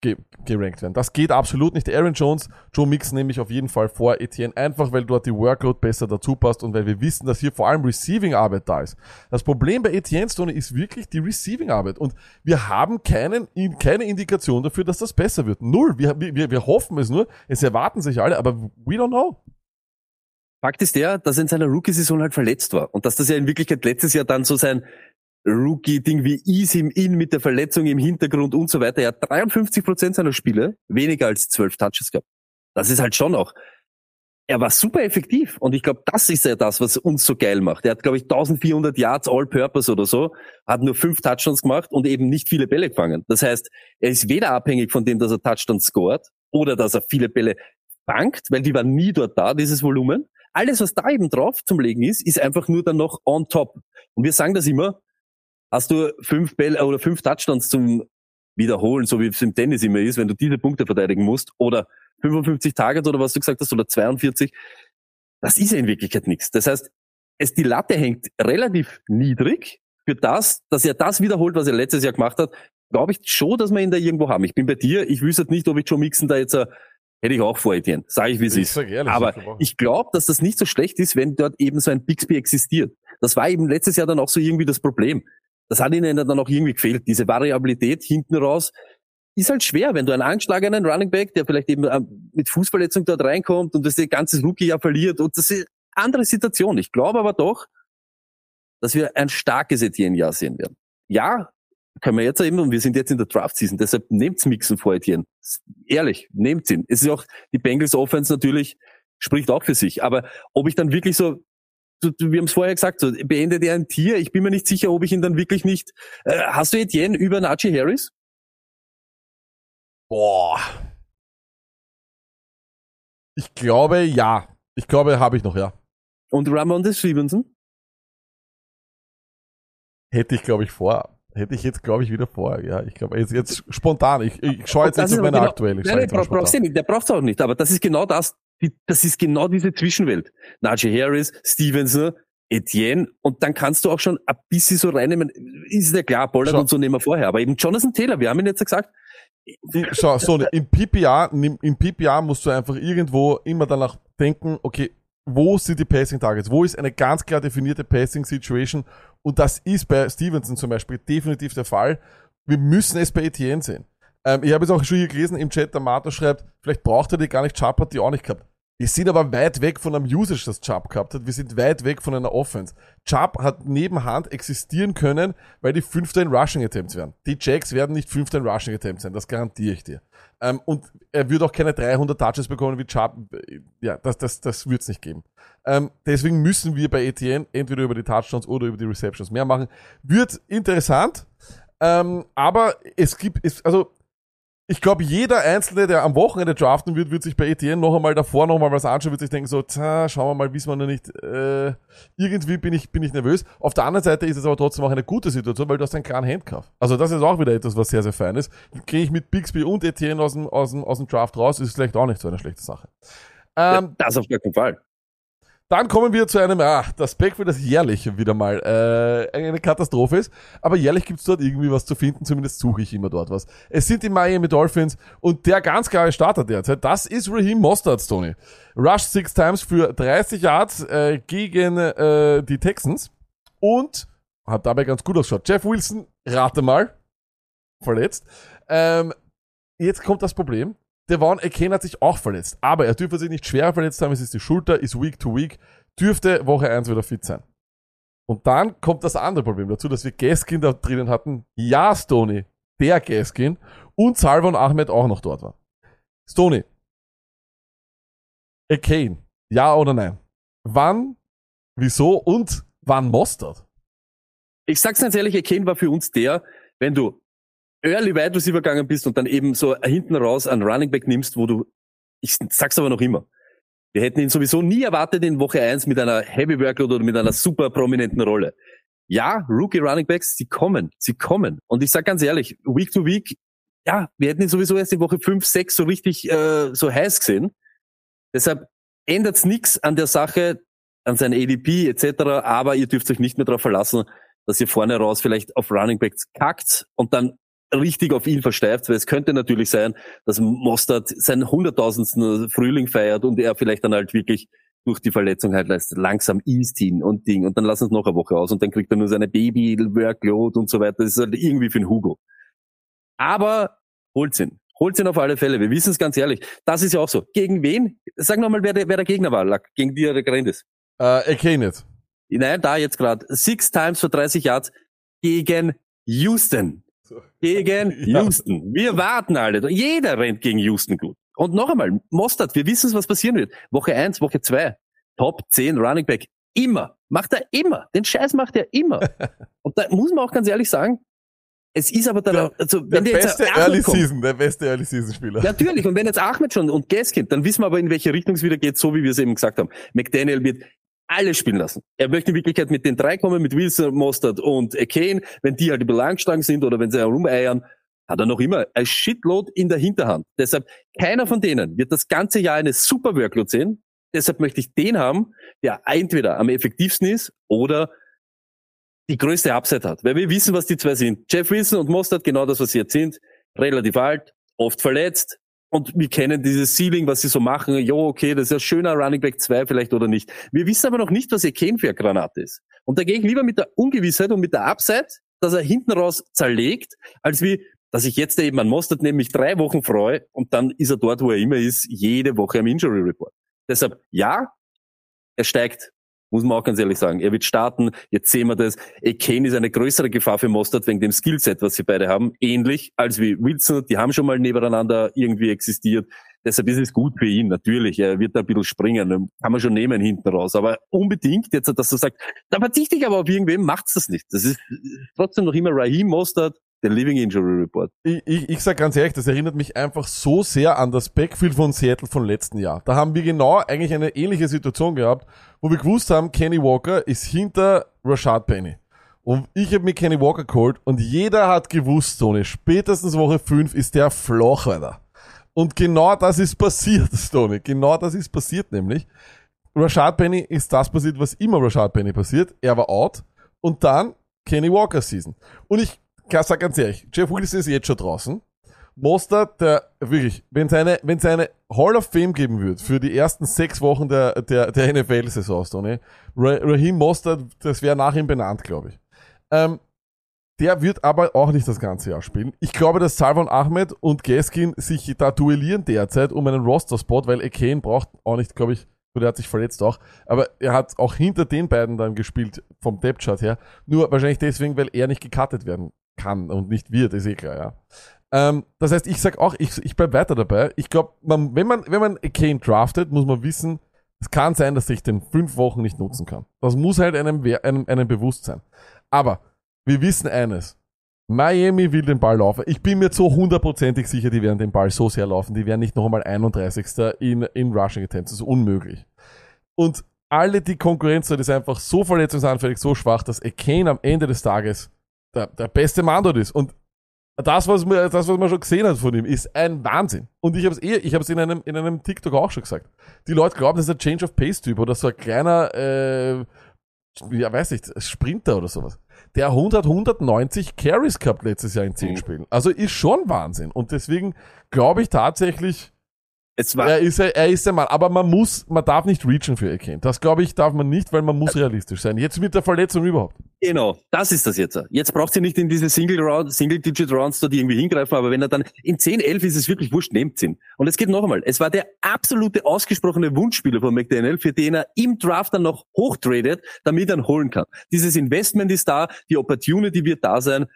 ge gerankt werden. Das geht absolut nicht. Aaron Jones, Joe Mixon nehme ich auf jeden Fall vor Etienne, einfach weil dort die Workload besser dazu passt und weil wir wissen, dass hier vor allem Receiving-Arbeit da ist. Das Problem bei Etienne Stone ist wirklich die Receiving-Arbeit und wir haben keinen, in- keine Indikation dafür, dass das besser wird. Null. Wir, wir, wir hoffen es nur, es erwarten sich alle, aber we don't know. Fakt ist der, dass er in seiner Rookie-Saison halt verletzt war und dass das ja in Wirklichkeit letztes Jahr dann so sein Rookie-Ding wie Ease him in mit der Verletzung im Hintergrund und so weiter. Er hat 53 Prozent seiner Spiele weniger als 12 Touches gehabt. Das ist halt schon auch. Er war super effektiv und ich glaube, das ist ja das, was uns so geil macht. Er hat, glaube ich, 1400 Yards All-Purpose oder so, hat nur fünf Touchdowns gemacht und eben nicht viele Bälle gefangen. Das heißt, er ist weder abhängig von dem, dass er Touchdowns scored, oder dass er viele Bälle bankt, weil die waren nie dort da, dieses Volumen. Alles, was da eben drauf zum Legen ist, ist einfach nur dann noch on top. Und wir sagen das immer, hast du fünf Bälle oder fünf Touchdowns zum Wiederholen, so wie es im Tennis immer ist, wenn du diese Punkte verteidigen musst, oder 55 Targets oder was du gesagt hast, oder 42, das ist ja in Wirklichkeit nichts. Das heißt, es, die Latte hängt relativ niedrig für das, dass er das wiederholt, was er letztes Jahr gemacht hat, glaube ich schon, dass wir ihn da irgendwo haben. Ich bin bei dir, ich wüsste nicht, ob ich Joe Mixon da jetzt, äh, hätte ich auch vor Etienne, sage ich, wie es ist. ehrlich, Aber ich glaube, dass das nicht so schlecht ist, wenn dort eben so ein Bixby existiert. Das war eben letztes Jahr dann auch so irgendwie das Problem. Das hat ihnen dann auch irgendwie gefehlt. Diese Variabilität hinten raus ist halt schwer, wenn du einen angeschlagenen Running Back, der vielleicht eben ähm, mit Fußverletzung dort reinkommt und das ihr ganzes Rookie-Jahr verliert und das ist eine andere Situation. Ich glaube aber doch, dass wir ein starkes Etienne-Jahr sehen werden. Ja, können wir jetzt eben, und wir sind jetzt in der Draft-Season, deshalb nehmt's Mixen vor Etienne. Ehrlich, nehmt's ihn. Es ist auch, die Bengals Offense natürlich spricht auch für sich. Aber ob ich dann wirklich so, wir haben es vorher gesagt, so, beendet er ein Tier? Ich bin mir nicht sicher, ob ich ihn dann wirklich nicht. Äh, hast du Etienne über Najee Harris? Boah. Ich glaube, ja. Ich glaube, habe ich noch, ja. Und Ramondre Stevenson? Hätte ich, glaube ich, vor. Hätte ich jetzt, glaube ich, wieder vor. Ja, ich glaube, jetzt, jetzt spontan. Ich, ich schaue jetzt nicht auf meine genau- aktuelle. Ich Nein, nein, brauchst du nicht, der braucht's auch nicht. Aber das ist genau das. Die, das ist genau diese Zwischenwelt. Najee Harris, Stevenson, Etienne. Und dann kannst du auch schon ein bisschen so reinnehmen. Ist ja klar, Pollard Schau. und so nehmen wir vorher. Aber eben Jonathan Taylor, wir haben ihn jetzt gesagt. Ich- Schau, so, im nimm- im PPR musst du einfach irgendwo immer danach denken, okay, wo sind die Passing Targets? Wo ist eine ganz klar definierte Passing Situation? Und das ist bei Stevenson zum Beispiel definitiv der Fall. Wir müssen es bei Etienne sehen. Ähm, ich habe jetzt auch schon hier gelesen im Chat, der Martha schreibt, vielleicht braucht er die gar nicht, Chubb hat die auch nicht gehabt. Wir sind aber weit weg von einem Usage, das Chubb gehabt hat. Wir sind weit weg von einer Offense. Chubb hat nebenhand existieren können, weil die Fünfter in Rushing Attempts werden. Die Jacks werden nicht Fünfter in Rushing Attempts sein, das garantiere ich dir. Ähm, und er wird auch keine 300 Touches bekommen wie Chubb. Ja, das, das, das wird es nicht geben. Ähm, deswegen müssen wir bei ETN entweder über die Touchdowns oder über die Receptions mehr machen. Wird interessant, ähm, aber es gibt, es, also ich glaube, jeder Einzelne, der am Wochenende draften wird, wird sich bei ETN noch einmal davor noch mal was anschauen, wird sich denken so, tja, schauen wir mal, wissen wir noch nicht. Äh, irgendwie bin ich, bin ich nervös. Auf der anderen Seite ist es aber trotzdem auch eine gute Situation, weil du hast einen klaren Handcuff. Also das ist auch wieder etwas, was sehr, sehr fein ist. Gehe ich mit Bixby und ETN aus dem, aus dem, aus dem Draft raus, ist vielleicht auch nicht so eine schlechte Sache. Ähm, das auf gar keinen Fall. Dann kommen wir zu einem, ah, das Backfield, das jährlich wieder mal äh, eine Katastrophe ist. Aber jährlich gibt's dort irgendwie was zu finden, zumindest suche ich immer dort was. Es sind die Miami Dolphins und der ganz klare Starter derzeit, das ist Raheem Mostert, Tony. Rush six times für 30 Yards äh, gegen äh, die Texans und hat dabei ganz gut ausgeschaut. Jeff Wilson, rate mal, verletzt. Ähm, jetzt kommt das Problem. Devon Aken hat sich auch verletzt, aber er dürfte sich nicht schwer verletzt haben, es ist die Schulter, ist Week to Week, dürfte Woche 1 wieder fit sein. Und dann kommt das andere Problem dazu, dass wir Gaskin da drinnen hatten. Ja, Stoney, der Gaskin und Salvon Ahmed auch noch dort war. Stoney, Akane, ja oder nein? Wann, wieso und wann Mostert? Ich sag's ganz ehrlich, Kane war für uns der, wenn du early wide receiver gegangen bist und dann eben so hinten raus einen Running Back nimmst, wo du, ich sag's aber noch immer, wir hätten ihn sowieso nie erwartet in Woche 1 mit einer Heavy Workload oder mit einer super prominenten Rolle. Ja, Rookie Running Backs, sie kommen, sie kommen. Und ich sag ganz ehrlich, Week to Week, ja, wir hätten ihn sowieso erst in Woche 5, 6 so richtig äh, so heiß gesehen. Deshalb ändert's nix an der Sache, an sein ADP etc., aber ihr dürft euch nicht mehr darauf verlassen, dass ihr vorne raus vielleicht auf Running Backs kackt und dann richtig auf ihn versteift, weil es könnte natürlich sein, dass Mostert seinen hunderttausendsten Frühling feiert und er vielleicht dann halt wirklich durch die Verletzung halt langsam east hin und Ding und dann lassen es noch eine Woche aus und dann kriegt er nur seine Baby-Workload und so weiter. Das ist halt irgendwie für den Hugo. Aber holt's ihn. Holt's ihn auf alle Fälle. Wir wissen es ganz ehrlich. Das ist ja auch so. Gegen wen? Sag nochmal, wer der, wer der Gegner war, Lack, gegen die er gerannt ist. Äh, nicht. Nein, da jetzt gerade. Six times für 30 Yards gegen Houston. Gegen Ja. Houston. Wir warten alle. Jeder rennt gegen Houston gut. Und noch einmal, Mostert, wir wissen, was passieren wird. Woche 1, Woche 2, Top 10 Running Back. Immer. Macht er immer. Den Scheiß macht er immer. Und da muss man auch ganz ehrlich sagen, Es ist aber dann, Der- auch- also, Der wenn die jetzt beste Ahmed Early kommt, Season, der beste Early Season Spieler. Natürlich, und wenn jetzt Ahmed schon und Gaskin, dann wissen wir aber, in welche Richtung es wieder geht, so wie wir es eben gesagt haben. McDaniel wird alles spielen lassen. Er möchte in Wirklichkeit mit den drei kommen, mit Wilson, Mostert und Kane. Wenn die halt überlangstark sind oder wenn sie herumeiern, hat er noch immer ein Shitload in der Hinterhand. Deshalb, keiner von denen wird das ganze Jahr eine super Workload sehen. Deshalb möchte ich den haben, der entweder am effektivsten ist oder die größte Upside hat. Weil wir wissen, was die zwei sind. Jeff Wilson und Mostert, genau das, was sie jetzt sind. Relativ alt, oft verletzt. Und wir kennen dieses Ceiling, was sie so machen. Jo, okay, das ist ein schöner Running Back 2 vielleicht oder nicht. Wir wissen aber noch nicht, was ihr Kane für eine Granate ist. Und da gehe ich lieber mit der Ungewissheit und mit der Upside, dass er hinten raus zerlegt, als wie, dass ich jetzt eben an Mostert nämlich drei Wochen freue und dann ist er dort, wo er immer ist, jede Woche am Injury Report. Deshalb, ja, er steigt. Muss man auch ganz ehrlich sagen. Er wird starten. Jetzt sehen wir das. Eh, Kane ist eine größere Gefahr für Mostert wegen dem Skillset, was sie beide haben. Ähnlich als wie Wilson. Die haben schon mal nebeneinander irgendwie existiert. Deshalb ist es gut für ihn, natürlich. Er wird da ein bisschen springen. Kann man schon nehmen hinten raus. Aber unbedingt jetzt, dass du sagst, da verzichte ich aber auf irgendwem, macht's das nicht. Das ist trotzdem noch immer Raheem Mostert, der Living Injury Report. ich, ich, ich sag ganz ehrlich, das erinnert mich einfach so sehr an das Backfield von Seattle von letzten Jahr. Da haben wir genau eigentlich eine ähnliche Situation gehabt, wo wir gewusst haben, Kenny Walker ist hinter Rashad Penny. Und ich habe mir Kenny Walker geholt und jeder hat gewusst, Tony, spätestens Woche 5 ist der Floch weiter. Und genau das ist passiert, Tony. Genau das ist passiert nämlich. Rashad Penny ist das passiert, was immer Rashad Penny passiert. Er war out. Und dann Kenny Walker Season. Und ich sag ganz ehrlich, Jeff Wilson ist jetzt schon draußen. Mostert, der wirklich, wenn es eine, wenn es eine Hall of Fame geben wird für die ersten sechs Wochen der, der, der NFL-Saison, Tony, Ra Raheem Mostert, das wäre nach ihm benannt, glaube ich. Ähm, der wird aber auch nicht das ganze Jahr spielen. Ich glaube, dass Salvan Ahmed und Gaskin sich da duellieren derzeit um einen Roster-Spot, weil Ekane braucht auch nicht, glaube ich, gut, er hat sich verletzt auch, aber er hat auch hinter den beiden dann gespielt, vom Depth-Chart her. Nur wahrscheinlich deswegen, weil er nicht gecuttet werden kann und nicht wird, ist eh klar, ja. Ähm, das heißt, ich sag auch, ich, ich bleib weiter dabei. Ich glaube, wenn man, wenn man Kane draftet, muss man wissen, es kann sein, dass ich den fünf Wochen nicht nutzen kann. Das muss halt einem, einem, einem bewusst sein. Aber wir wissen eines. Miami will den Ball laufen. Ich bin mir so hundertprozentig sicher, die werden den Ball so sehr laufen. Die werden nicht noch einmal 31. in, in Rushing Attempts. Das ist unmöglich. Und alle die Konkurrenz dort ist einfach so verletzungsanfällig, so schwach, dass Kane am Ende des Tages der, der beste Mann dort ist. Und das, was man, das, was man schon gesehen hat von ihm, ist ein Wahnsinn. Und ich habe es eh, ich habe es in einem, in einem TikTok auch schon gesagt. Die Leute glauben, das ist ein Change of Pace Typ oder so ein kleiner, äh, ja, weiß nicht, Sprinter oder sowas. Der 100, 190 Carries gehabt letztes Jahr in 10 Mhm. Spielen. Also ist schon Wahnsinn. Und deswegen glaube ich tatsächlich, Es war, er ist, er ist der Mann. Aber man muss, man darf nicht reachen für Akane. Das glaube ich, darf man nicht, weil man muss realistisch sein. Jetzt mit der Verletzung überhaupt. Genau, das ist das jetzt. Jetzt braucht ihr nicht in diese Single Round, Single Digit Rounds dort irgendwie hingreifen, aber wenn er dann in 10, 11 ist es wirklich wurscht, nehmt ihn. Und es geht noch einmal. Es war der absolute ausgesprochene Wunschspieler von McDaniel, für den er im Draft dann noch hochtradet, damit er ihn holen kann. Dieses Investment ist da, die Opportunity wird da sein.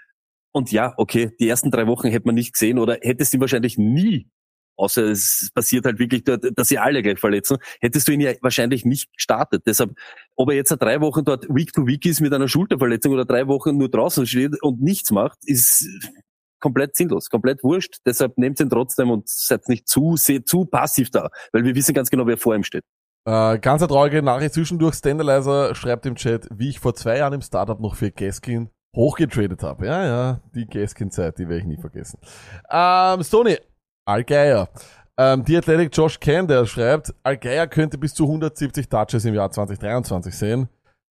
Und ja, okay, die ersten drei Wochen hätte man nicht gesehen oder hättest du ihn wahrscheinlich nie Außer es passiert halt wirklich, dort, dass sie alle gleich verletzen, hättest du ihn ja wahrscheinlich nicht gestartet. Deshalb, ob er jetzt drei Wochen dort Week to Week ist mit einer Schulterverletzung oder drei Wochen nur draußen steht und nichts macht, ist komplett sinnlos, komplett wurscht. Deshalb nehmt ihn trotzdem und seid nicht zu, zu passiv da, weil wir wissen ganz genau, wer vor ihm steht. Äh, ganz eine traurige Nachricht zwischendurch. Standalizer schreibt im Chat, wie ich vor zwei Jahren im Startup noch für Gaskin hochgetradet habe. Ja, ja, die Gaskin-Zeit, die werde ich nie vergessen. Ähm, Stoney, Algeier. Ähm, die Athletic Josh Ken, der schreibt, Algeier könnte bis zu 170 Touches im Jahr 2023 sehen.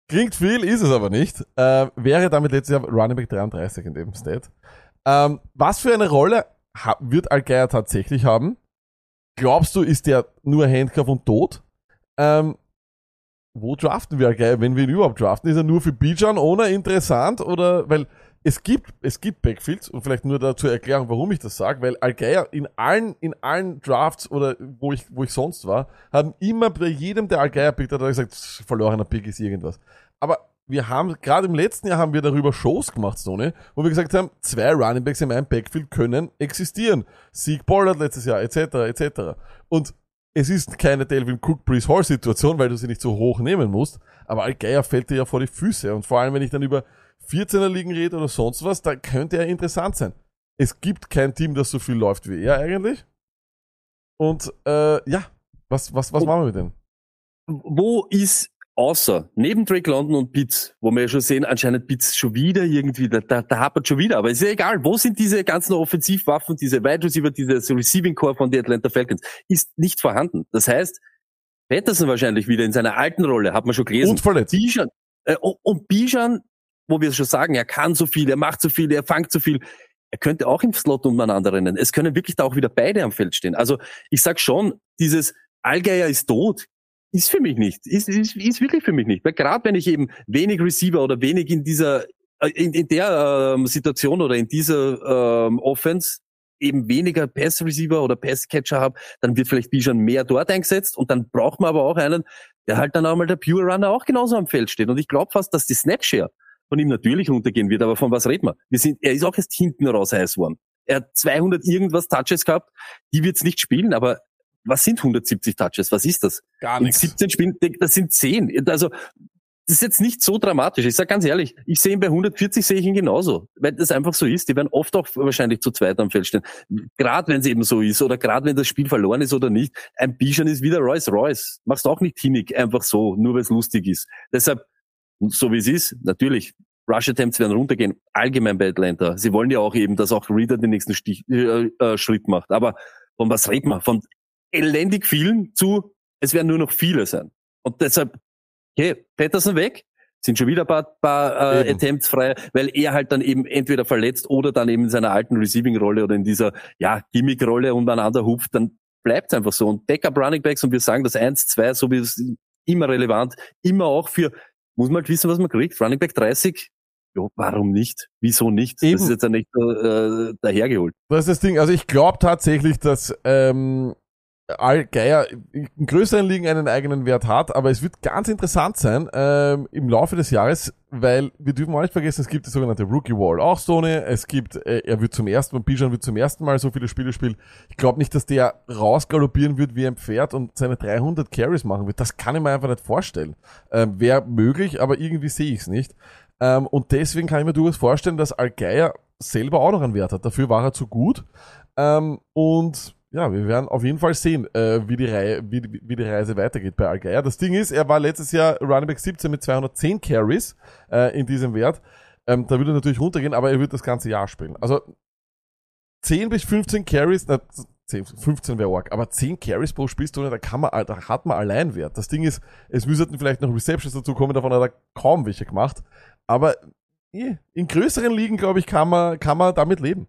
Klingt viel, ist es aber nicht. Äh, wäre damit letztes Jahr Running Back 33 in dem Stat. Ähm, was für eine Rolle wird Algeier tatsächlich haben? Glaubst du, ist der nur Handcuff und tot? Ähm, wo draften wir Algeier, wenn wir ihn überhaupt draften? Ist er nur für Bijan ohne interessant oder, weil es gibt, es gibt Backfields und vielleicht nur dazu Erklärung, warum ich das sage, weil Algeier in allen, in allen Drafts oder wo ich, wo ich sonst war, haben immer bei jedem, der Algeier pickt, hat er gesagt, verlorener Pick ist irgendwas. Aber wir haben, gerade im letzten Jahr haben wir darüber Shows gemacht, Stoney, wo wir gesagt haben, zwei Running Backs in einem Backfield können existieren. Sieg Pollard letztes Jahr, etc., etc. Und es ist keine Delvin Cook Breeze Hall Situation, weil du sie nicht so hoch nehmen musst, aber Algeier fällt dir ja vor die Füße und vor allem, wenn ich dann über 14er Ligen redet oder sonst was, da könnte er interessant sein. Es gibt kein Team, das so viel läuft wie er eigentlich. Und äh, ja, was, was, was machen wir mit dem? Wo ist außer neben Drake London und Pitts, wo wir ja schon sehen, anscheinend Pitts schon wieder irgendwie, da, da, da hapert schon wieder, aber ist ja egal, wo sind diese ganzen Offensivwaffen, diese Wide Receiver, dieses Receiving Core von den Atlanta Falcons, ist nicht vorhanden. Das heißt, Patterson wahrscheinlich wieder in seiner alten Rolle, hat man schon gelesen. Und verletzt. Bijan, äh, und Bijan, wo wir schon sagen, er kann so viel, er macht so viel, er fangt so viel. Er könnte auch im Slot umeinander rennen. Es können wirklich da auch wieder beide am Feld stehen. Also ich sag schon, dieses Allgeier ist tot, ist für mich nicht. Ist, ist, ist wirklich für mich nicht. Weil gerade wenn ich eben wenig Receiver oder wenig in dieser, äh, in, in der ähm, Situation oder in dieser ähm, Offense eben weniger Pass-Receiver oder Pass-Catcher habe, dann wird vielleicht Bijan mehr dort eingesetzt und dann braucht man aber auch einen, der halt dann auch mal der Pure Runner auch genauso am Feld steht. Und ich glaube fast, dass die Snapshare von ihm natürlich runtergehen wird, aber von was reden wir? wir sind, er ist auch erst hinten raus heiß geworden. Er hat 200 irgendwas Touches gehabt, die wird's nicht spielen, aber was sind 170 Touches? Was ist das? Gar In 17 Spielen, das sind 10. Also, das ist jetzt nicht so dramatisch. Ich sage ganz ehrlich, ich sehe ihn bei 140 sehe ich ihn genauso, weil das einfach so ist. Die werden oft auch wahrscheinlich zu zweit am Feld stehen. Gerade wenn es eben so ist oder gerade wenn das Spiel verloren ist oder nicht. Ein Bijan ist wieder Royce Royce. Machst auch nicht hinnig, einfach so, nur weil es lustig ist. Deshalb, so wie es ist, natürlich, Rush Attempts werden runtergehen, allgemein bei Atlanta. Sie wollen ja auch eben, dass auch Reader den nächsten Stich, äh, äh, Schritt macht. Aber von was reden wir? Von elendig vielen zu, es werden nur noch viele sein. Und deshalb, okay, Patterson weg, sind schon wieder ein paar, paar äh, Eben. Attempts frei, weil er halt dann eben entweder verletzt oder dann eben in seiner alten Receiving-Rolle oder in dieser, ja, Gimmick-Rolle umeinander hupft, dann bleibt einfach so. Und Backup Running Backs, und wir sagen das eins, zwei, so wie es immer relevant, immer auch für, muss man halt wissen, was man kriegt. Running Back 30, ja, warum nicht? Wieso nicht? Eben. Das ist jetzt ja nicht äh, dahergeholt. Das ist das Ding. Also ich glaube tatsächlich, dass ähm, Al Geier in größeren Ligen einen eigenen Wert hat, aber es wird ganz interessant sein ähm, im Laufe des Jahres, weil wir dürfen auch nicht vergessen, es gibt die sogenannte Rookie Wall auch so eine. Es gibt, äh, er wird zum ersten Mal, Bijan wird zum ersten Mal so viele Spiele spielen. Ich glaube nicht, dass der rausgaloppieren wird wie ein Pferd und seine 300 Carries machen wird. Das kann ich mir einfach nicht vorstellen. Ähm, Wäre möglich, aber irgendwie sehe ich es nicht. Ähm, und deswegen kann ich mir durchaus vorstellen, dass Al Geier selber auch noch einen Wert hat. Dafür war er zu gut. Ähm, und ja, wir werden auf jeden Fall sehen, äh, wie, die Reihe, wie, wie die Reise weitergeht bei Al Geier. Das Ding ist, er war letztes Jahr Running Back 17 mit 210 Carries äh, in diesem Wert. Ähm, da würde er natürlich runtergehen, aber er wird das ganze Jahr spielen. Also 10 bis 15 Carries, na, 10, 15 wäre arg, aber 10 Carries pro Spielstunde, da kann man, da hat man allein Wert. Das Ding ist, es müssten vielleicht noch Receptions dazu kommen, davon hat er kaum welche gemacht. Aber eh, in größeren Ligen, glaube ich, kann man, kann man damit leben.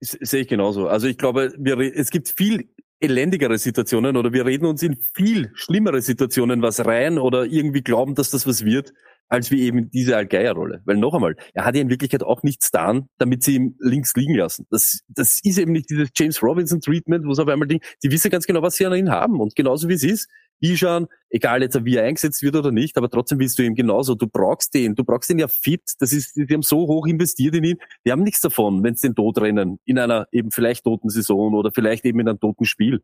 Sehe ich genauso. Also ich glaube, wir, es gibt viel elendigere Situationen oder wir reden uns in viel schlimmere Situationen was rein oder irgendwie glauben, dass das was wird, als wie eben diese Algeier-Rolle. Weil noch einmal, er hat ja in Wirklichkeit auch nichts getan, damit sie ihn links liegen lassen. Das, das ist eben nicht dieses James Robinson-Treatment, wo es auf einmal Ding, die wissen ganz genau, was sie an ihn haben. Und genauso wie es ist, Bijan, egal jetzt wie er eingesetzt wird oder nicht, aber trotzdem willst du ihm genauso, du brauchst den, du brauchst den ja fit, das ist, die haben so hoch investiert in ihn, die haben nichts davon, wenn sie den Tod rennen, in einer eben vielleicht toten Saison oder vielleicht eben in einem toten Spiel.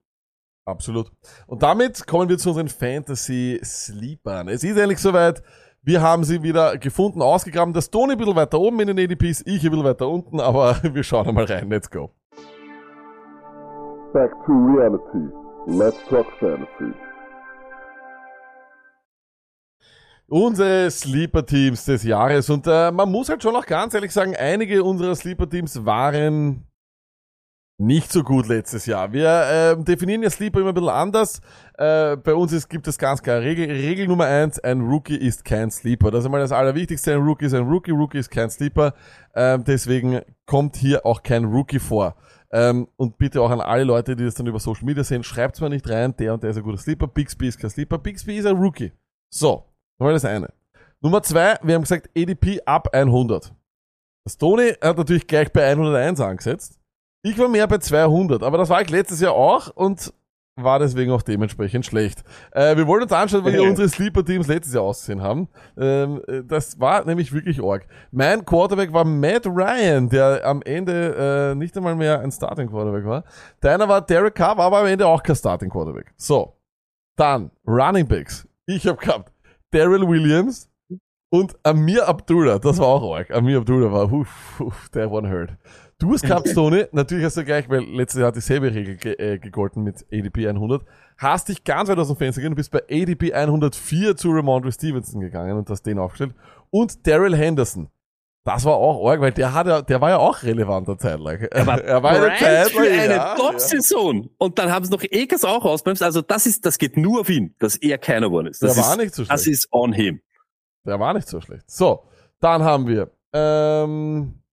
Absolut. Und damit kommen wir zu unseren Fantasy Sleepern. Es ist endlich soweit. Wir haben sie wieder gefunden, ausgegraben. Das Toni ein bisschen weiter oben in den ADPs, ich ein bisschen weiter unten, aber wir schauen einmal rein. Let's go. Back to reality. Let's talk fantasy. Unsere Sleeper-Teams des Jahres. Und äh, man muss halt schon auch ganz ehrlich sagen, einige unserer Sleeper-Teams waren nicht so gut letztes Jahr. Wir ähm, definieren ja Sleeper immer ein bisschen anders. Äh, bei uns ist, gibt es ganz klar Regel, Regel Nummer eins, ein Rookie ist kein Sleeper. Das ist einmal das Allerwichtigste, ein Rookie ist ein Rookie, Rookie ist kein Sleeper. Ähm, deswegen kommt hier auch kein Rookie vor. Ähm, und bitte auch an alle Leute, die das dann über Social Media sehen, schreibt's mal nicht rein, der und der ist ein guter Sleeper, Bixby ist kein Sleeper, Bixby ist ein Rookie. So, Nummer das eine. Nummer zwei, wir haben gesagt ADP ab 100. Das Tony hat natürlich gleich bei 101 angesetzt. Ich war mehr bei 200, aber das war ich letztes Jahr auch und war deswegen auch dementsprechend schlecht. Äh, wir wollen uns anschauen, wie unsere Sleeper-Teams letztes Jahr ausgesehen haben. Ähm, äh, das war nämlich wirklich arg. Mein Quarterback war Matt Ryan, der am Ende äh, nicht einmal mehr ein Starting-Quarterback war. Deiner war Derek Carr, war aber am Ende auch kein Starting-Quarterback. So, dann Running Backs. Ich habe gehabt Daryl Williams, Und Amir Abdullah, das war auch arg. Amir Abdullah war, uff, uff, der one hurt. Du hast gehabt, Tony, natürlich hast du gleich, weil letztes Jahr hat dieselbe Regel ge äh, gegolten mit ADP 100, hast dich ganz weit aus dem Fenster gegangen, du bist bei ADP 104 zu Ramondre Stevenson gegangen und hast den aufgestellt. Und Daryl Henderson. Das war auch arg, weil der hat ja, der war ja auch relevanter zeitlang. Er war, er war eine Zeit für lang, eine ja, Top-Saison. Und dann haben sie noch Ekers auch ausbremst. Also das ist, das geht nur auf ihn, dass er keiner geworden ist. Der Das war ist, nicht so Das schlecht. ist on him. Der war nicht so schlecht. So, dann haben wir, ähm, äh,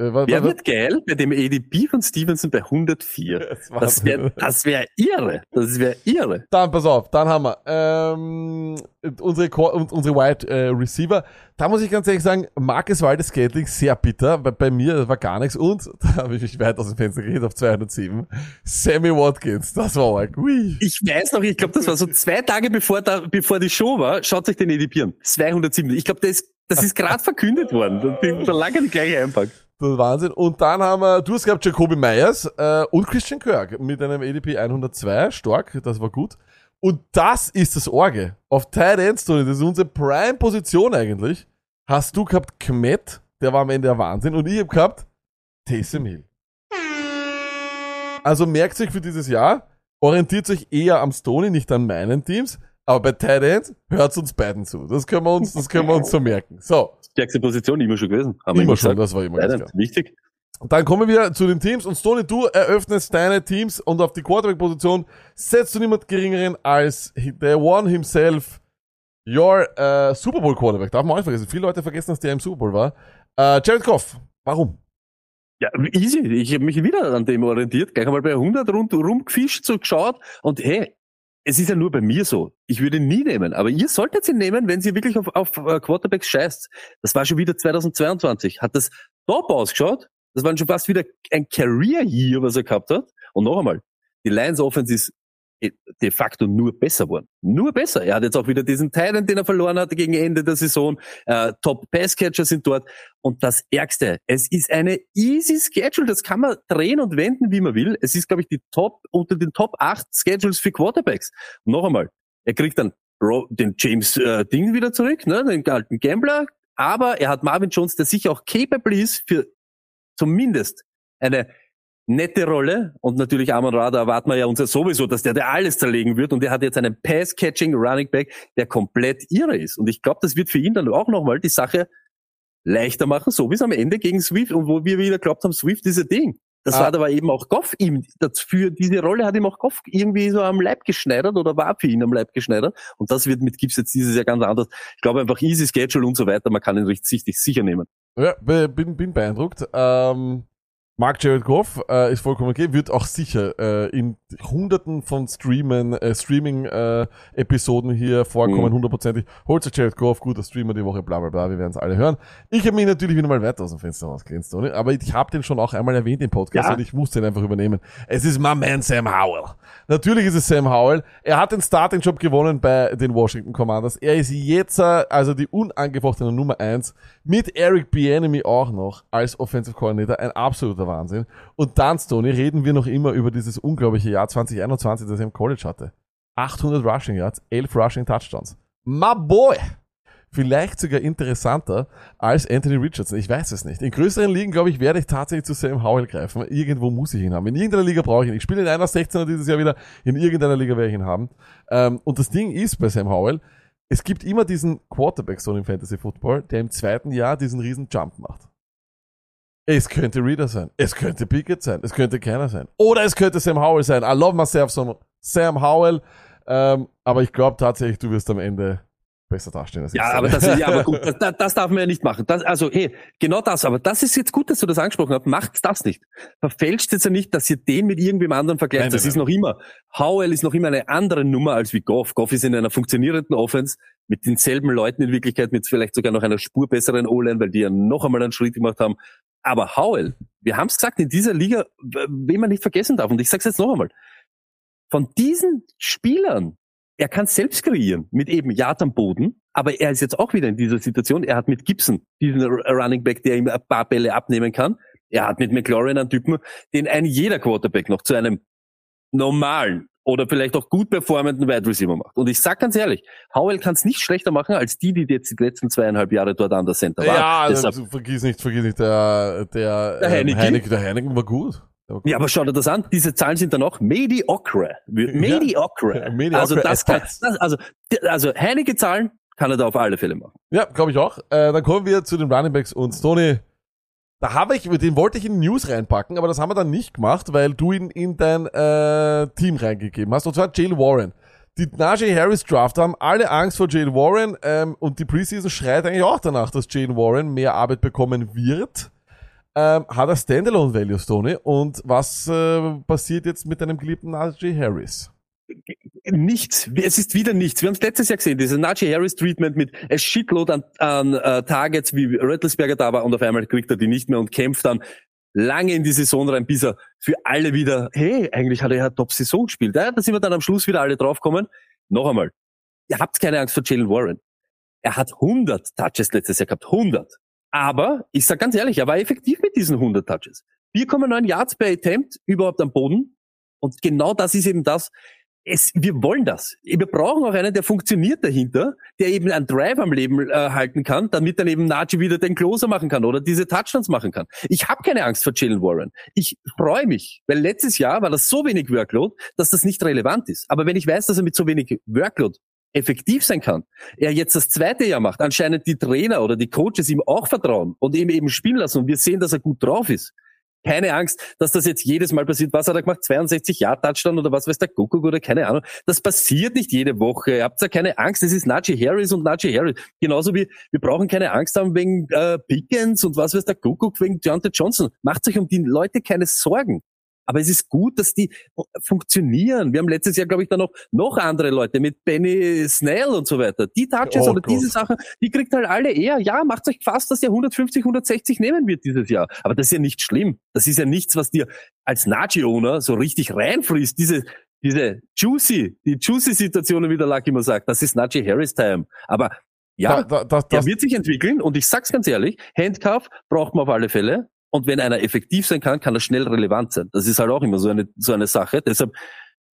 was, Wer was, wird geil bei dem ADP von Stevenson bei 104? Das wäre das wär irre. Das wäre irre. Dann, pass auf, dann haben wir ähm, unsere, unsere Wide äh, Receiver. Da muss ich ganz ehrlich sagen, Marcus Waldes Scantling sehr bitter, bei, bei mir war gar nichts und da habe ich mich weit aus dem Fenster geredet auf 207. Sammy Watkins, das war arg. Ui. Ich weiß noch, ich glaube, das war so zwei Tage bevor, da, bevor die Show war. Schaut euch den ADP an. 207. Ich glaube, das, das ist gerade verkündet worden. Da bin ich schon lange nicht gleich einpackt. Das ist Wahnsinn. Und dann haben wir, du hast gehabt Jacoby Myers äh, und Christian Kirk mit einem ADP 102, stark, das war gut. Und das ist das Orge. Auf Tight End Story, das ist unsere Prime-Position eigentlich. Hast du gehabt Kmet, der war am Ende der Wahnsinn. Und ich habe gehabt Taysom Hill. Also merkt euch für dieses Jahr, orientiert euch eher am Stoney, nicht an meinen Teams. Aber bei Tight End hört uns beiden zu. Das können wir uns, das können wir uns so merken. So, Stärkste Position immer schon gewesen. Haben wir immer immer schon, das war immer ganz klar. Wichtig. Und dann kommen wir zu den Teams und Stoney, du eröffnest deine Teams und auf die Quarterback-Position setzt du niemand geringeren als the one himself, your äh, Super Bowl Quarterback. Darf man auch nicht vergessen. Viele Leute vergessen, dass der im Super Bowl war. Äh, Jared Goff. Warum? Ja, easy. Ich habe mich wieder an dem orientiert. Gleich einmal bei 100 rund, rumgefischt, so geschaut. Und hey, es ist ja nur bei mir so. Ich würde ihn nie nehmen. Aber ihr solltet ihn nehmen, wenn sie wirklich auf, auf äh, Quarterbacks scheißt. Das war schon wieder 2022. Hat das top ausgeschaut. Das war schon fast wieder ein Career-Year, was er gehabt hat. Und noch einmal, die Lions Offense ist de facto nur besser geworden. Nur besser. Er hat jetzt auch wieder diesen Titan, den er verloren hatte gegen Ende der Saison. Äh, Top Passcatcher sind dort. Und das Ärgste, es ist eine easy Schedule. Das kann man drehen und wenden, wie man will. Es ist, glaube ich, die Top, unter den Top 8 Schedules für Quarterbacks. Und noch einmal, er kriegt dann den James äh, Ding wieder zurück, ne, den alten Gambler. Aber er hat Marvin Jones, der sicher auch capable ist für zumindest eine nette Rolle. Und natürlich Amon Rada erwarten wir ja uns ja sowieso, dass der, der alles zerlegen wird. Und er hat jetzt einen Pass-Catching Running Back, der komplett irre ist. Und ich glaube, das wird für ihn dann auch nochmal die Sache leichter machen, so wie es am Ende gegen Swift und wo wir wieder glaubt haben, Swift ist ein Ding. Das Ah. war aber eben auch Goff ihm, das für diese Rolle hat ihm auch Goff irgendwie so am Leib geschneidert oder war für ihn am Leib geschneidert. Und das wird mit Gibbs jetzt dieses Jahr ganz anders. Ich glaube einfach easy Schedule und so weiter, man kann ihn richtig sicher nehmen. Ja, bin, bin beeindruckt. Ähm, Mark Jared Goff äh, ist vollkommen okay, wird auch sicher äh, in hunderten von Streamen, äh, Streaming-Episoden hier vorkommen, Mhm. hundertprozentig. Holt sich Jared Goff, guter Streamer die Woche, bla bla bla, wir werden es alle hören. Ich habe mich natürlich wieder mal weiter aus dem Fenster rausgelehnt, Tony, aber ich habe den schon auch einmal erwähnt im Podcast Ja. und ich muss den einfach übernehmen. Es ist my man Sam Howell. Natürlich ist es Sam Howell. Er hat den Starting-Job gewonnen bei den Washington Commanders. Er ist jetzt äh, also die unangefochtene Nummer eins mit Eric Bieniemy auch noch als Offensive Coordinator. Ein absoluter Wahnsinn. Und dann, Stoney, reden wir noch immer über dieses unglaubliche Jahr 2021, das er im College hatte. 800 Rushing Yards, 11 Rushing Touchdowns. My boy! Vielleicht sogar interessanter als Anthony Richardson. Ich weiß es nicht. In größeren Ligen, glaube ich, werde ich tatsächlich zu Sam Howell greifen. Irgendwo muss ich ihn haben. In irgendeiner Liga brauche ich ihn. Ich spiele in einer 16er dieses Jahr wieder. In irgendeiner Liga werde ich ihn haben. Ähm, und das Ding ist bei Sam Howell, es gibt immer diesen Quarterback so im Fantasy Football, der im zweiten Jahr diesen riesen Jump macht. Es könnte Reader sein. Es könnte Pickett sein. Es könnte keiner sein. Oder es könnte Sam Howell sein. I love myself some Sam Howell. Ähm, aber ich glaube tatsächlich, du wirst am Ende besser dastehen als ich. Ja, aber das ist, ja, aber gut, das, das- darf man ja nicht machen. Das, also, hey, genau das, aber das ist jetzt gut, dass du das angesprochen hast. Macht das nicht. Verfälscht jetzt ja nicht, dass ihr den mit irgendwem anderen vergleicht. Nein, das nein, ist noch immer, Howell ist noch immer eine andere Nummer als wie Goff. Goff ist in einer funktionierenden Offense mit denselben Leuten in Wirklichkeit, mit vielleicht sogar noch einer Spur besseren O-Line, weil die ja noch einmal einen Schritt gemacht haben. Aber Howell, wir haben es gesagt, in dieser Liga, wen man nicht vergessen darf, und ich sage es jetzt noch einmal, von diesen Spielern, er kann selbst kreieren mit eben Yard am Boden, aber er ist jetzt auch wieder in dieser Situation. Er hat mit Gibson diesen R- Running Back, der ihm ein paar Bälle abnehmen kann. Er hat mit McLaurin einen Typen, den ein jeder Quarterback noch zu einem normalen oder vielleicht auch gut performenden Wide Receiver macht. Und ich sag ganz ehrlich, Howell kann es nicht schlechter machen als die, die jetzt die letzten zweieinhalb Jahre dort an der Center waren. Ja, Deshalb, also, vergiss nicht, vergiss nicht, der, der, Der ähm, Heineken? Heineken, der Heineken war gut. Gut. ja, aber schau dir das an, diese Zahlen sind dann auch mediocre. Mediocre. Ja, mediocre Also das as kann, das, also, also Heineke Zahlen kann er da auf alle Fälle machen. Ja, glaube ich auch. Äh, dann kommen wir zu den Running Backs und Stoney. Da habe ich, den wollte ich in die News reinpacken, aber das haben wir dann nicht gemacht, weil du ihn in dein äh, Team reingegeben hast. Und zwar Jalen Warren. Die Najee Harris Draft haben alle Angst vor Jalen Warren ähm, und die Preseason schreit eigentlich auch danach, dass Jalen Warren mehr Arbeit bekommen wird. Ähm, hat er Standalone Value, Stoney. Und was äh, passiert jetzt mit deinem geliebten Najee Harris? Nichts. Es ist wieder nichts. Wir haben es letztes Jahr gesehen, dieses Najee Harris Treatment mit a shitload an, an äh, Targets, wie Rattlesberger da war und auf einmal kriegt er die nicht mehr und kämpft dann lange in die Saison rein, bis er für alle wieder, hey, eigentlich hat er ja Top-Saison gespielt. Ja, da sind wir dann am Schluss wieder alle draufkommen. Noch einmal, ihr habt keine Angst vor Jalen Warren. Er hat 100 Touches letztes Jahr gehabt, 100. Aber, ich sag ganz ehrlich, er war effektiv mit diesen 100 Touches. 4,9 Yards per Attempt überhaupt am Boden. Und genau das ist eben das, es, wir wollen das. Wir brauchen auch einen, der funktioniert dahinter, der eben einen Drive am Leben äh, halten kann, damit dann eben Najee wieder den Closer machen kann oder diese Touchdowns machen kann. Ich habe keine Angst vor Jalen Warren. Ich freue mich, weil letztes Jahr war das so wenig Workload, dass das nicht relevant ist. Aber wenn ich weiß, dass er mit so wenig Workload effektiv sein kann, er jetzt das zweite Jahr macht, anscheinend die Trainer oder die Coaches ihm auch vertrauen und ihm eben spielen lassen und wir sehen, dass er gut drauf ist, keine Angst, dass das jetzt jedes Mal passiert. Was hat er gemacht? 62 Jahre Touchdown oder was weiß der Kuckuck oder keine Ahnung. Das passiert nicht jede Woche. Ihr habt ja keine Angst. Es ist Najee Harris und Najee Harris. Genauso wie wir brauchen keine Angst haben wegen äh, Pickens und was weiß der Kuckuck wegen Deontay Johnson. Macht euch um die Leute keine Sorgen. Aber es ist gut, dass die funktionieren. Wir haben letztes Jahr, glaube ich, dann noch, noch andere Leute mit Benny Snell und so weiter. Die Touches Oh oder Gott. diese Sachen, die kriegt halt alle eher. Ja, macht euch gefasst, dass der 150, 160 nehmen wird dieses Jahr. Aber das ist ja nicht schlimm. Das ist ja nichts, was dir als Naji-Owner so richtig reinfrisst. Diese, diese juicy, die juicy Situationen, wie der Lucky immer sagt, das ist Najee Harris Time. Aber ja, Da, da, da, der das, wird sich entwickeln und ich sag's ganz ehrlich, Handcuff braucht man auf alle Fälle. Und wenn einer effektiv sein kann, kann er schnell relevant sein. Das ist halt auch immer so eine, so eine Sache. Deshalb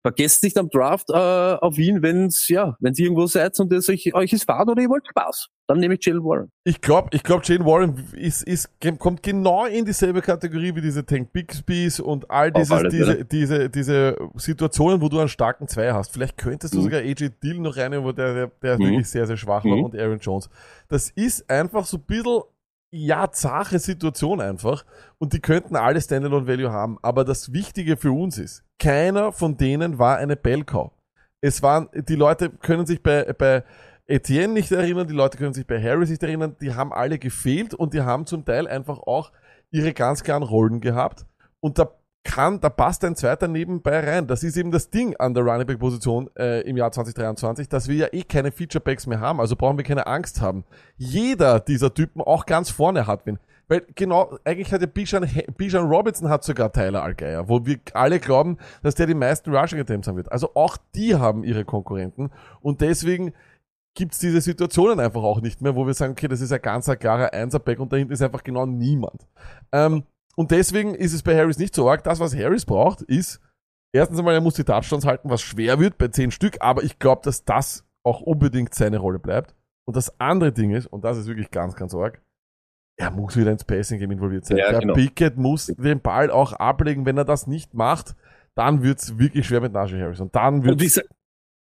vergesst nicht am Draft äh, auf ihn, wenn's, ja, wenn's irgendwo seid und es euch, euch ist Fahrt oder ihr wollt Spaß. Dann nehme ich Jalen Warren. Ich glaube, ich glaub, Jane Warren ist, ist, kommt genau in dieselbe Kategorie wie diese Tank Bixbys und all dieses, alle diese, Fälle. diese, diese Situationen, wo du einen starken Zweier hast. Vielleicht könntest du Mhm. sogar AJ Dill noch reinnehmen, wo der, der, der Mhm. wirklich sehr, sehr schwach war Mhm. und Aaron Jones. Das ist einfach so ein bisschen, ja, zache Situation einfach. Und die könnten alle Standalone Value haben. Aber das Wichtige für uns ist, keiner von denen war eine Bellcow. Es waren, die Leute können sich bei, bei Etienne nicht erinnern, die Leute können sich bei Harris nicht erinnern, die haben alle gefehlt und die haben zum Teil einfach auch ihre ganz klaren Rollen gehabt. Und da kann, da passt ein zweiter nebenbei rein. Das ist eben das Ding an der Running Back Position äh, im Jahr 2023, dass wir ja eh keine Feature Backs mehr haben, also brauchen wir keine Angst haben. Jeder dieser Typen auch ganz vorne hat wen. Weil genau, eigentlich hat ja Bijan, Bijan Robinson hat sogar Tyler Allgeier, wo wir alle glauben, dass der die meisten Rushing Attempts haben wird. Also auch die haben ihre Konkurrenten und deswegen gibt's diese Situationen einfach auch nicht mehr, wo wir sagen, okay, das ist ein ganz ein klarer Einser-Back und dahinter ist einfach genau niemand. Ähm, und deswegen ist es bei Harris nicht so arg. Das, was Harris braucht, ist, erstens einmal, er muss die Touchdowns halten, was schwer wird bei zehn Stück, aber ich glaube, dass das auch unbedingt seine Rolle bleibt. Und das andere Ding ist, und das ist wirklich ganz, ganz arg, er muss wieder ins Passing-Game involviert sein. Ja, Der genau. Pickett muss den Ball auch ablegen. Wenn er das nicht macht, dann wird's wirklich schwer mit Najee Harris. Und dann Und wird's, sa-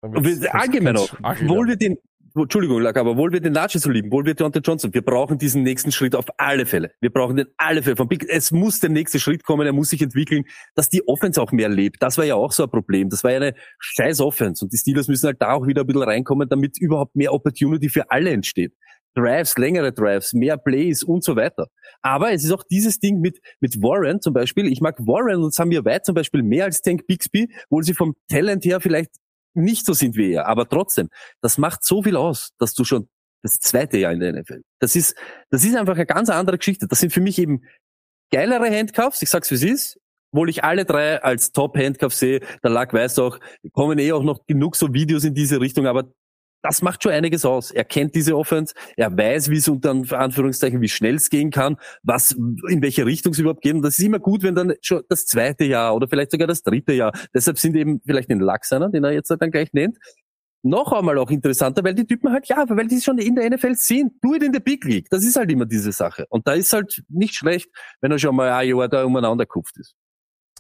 dann und wird's wir, allgemein auch, ganz arg wohl wir den, Entschuldigung, Lack, aber wohl wir den Najee so lieben, wohl wir Deontay Johnson, wir brauchen diesen nächsten Schritt auf alle Fälle. Wir brauchen den alle Fälle. Von Big, es muss der nächste Schritt kommen, er muss sich entwickeln, dass die Offense auch mehr lebt. Das war ja auch so ein Problem. Das war ja eine scheiß Offense. Und die Steelers müssen halt da auch wieder ein bisschen reinkommen, damit überhaupt mehr Opportunity für alle entsteht. Drives, längere Drives, mehr Plays und so weiter. Aber es ist auch dieses Ding mit, mit Warren zum Beispiel. Ich mag Warren und Samir White zum Beispiel mehr als Tank Bixby, obwohl sie vom Talent her vielleicht nicht so sind wie er. Aber trotzdem, das macht so viel aus, dass du schon das zweite Jahr in der NFL. Das ist, das ist einfach eine ganz andere Geschichte. Das sind für mich eben geilere Handcuffs. Ich sag's wie es ist. Obwohl ich alle drei als Top-Handcuffs sehe. Der Lack weiß auch, kommen eh auch noch genug so Videos in diese Richtung, aber das macht schon einiges aus. Er kennt diese Offense, er weiß, wie es unter Anführungszeichen, wie schnell es gehen kann, was, in welche Richtung es überhaupt geht. Und das ist immer gut, wenn dann schon das zweite Jahr oder vielleicht sogar das dritte Jahr. Deshalb sind eben vielleicht den Laxaner, den er jetzt dann gleich nennt, noch einmal auch interessanter, weil die Typen halt, ja, weil die schon in der NFL sind. Do it in the Big League. Das ist halt immer diese Sache. Und da ist halt nicht schlecht, wenn er schon mal ein Jahr da umeinander kupft ist.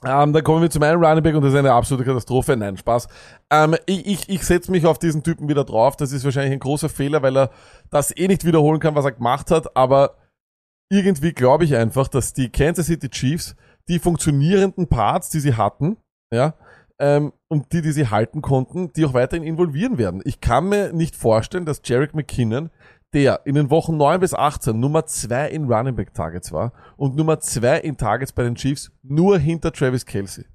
Ähm, dann kommen wir zu meinem Running Back und das ist eine absolute Katastrophe. Nein, Spaß. Ähm, ich ich, ich setze mich auf diesen Typen wieder drauf. Das ist wahrscheinlich ein großer Fehler, weil er das eh nicht wiederholen kann, was er gemacht hat. Aber irgendwie glaube ich einfach, dass die Kansas City Chiefs die funktionierenden Parts, die sie hatten, ja, ähm, und die, die sie halten konnten, die auch weiterhin involvieren werden. Ich kann mir nicht vorstellen, dass Jarek McKinnon der in den Wochen 9 bis 18 Nummer 2 in Running Back Targets war und Nummer 2 in Targets bei den Chiefs nur hinter Travis Kelsey.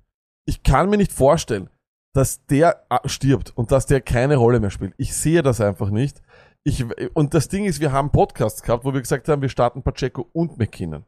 Ich kann mir nicht vorstellen, dass der äh, stirbt und dass der keine Rolle mehr spielt. Ich sehe das einfach nicht. Ich, und das Ding ist, wir haben Podcasts gehabt, wo wir gesagt haben, wir starten Pacheco und McKinnon.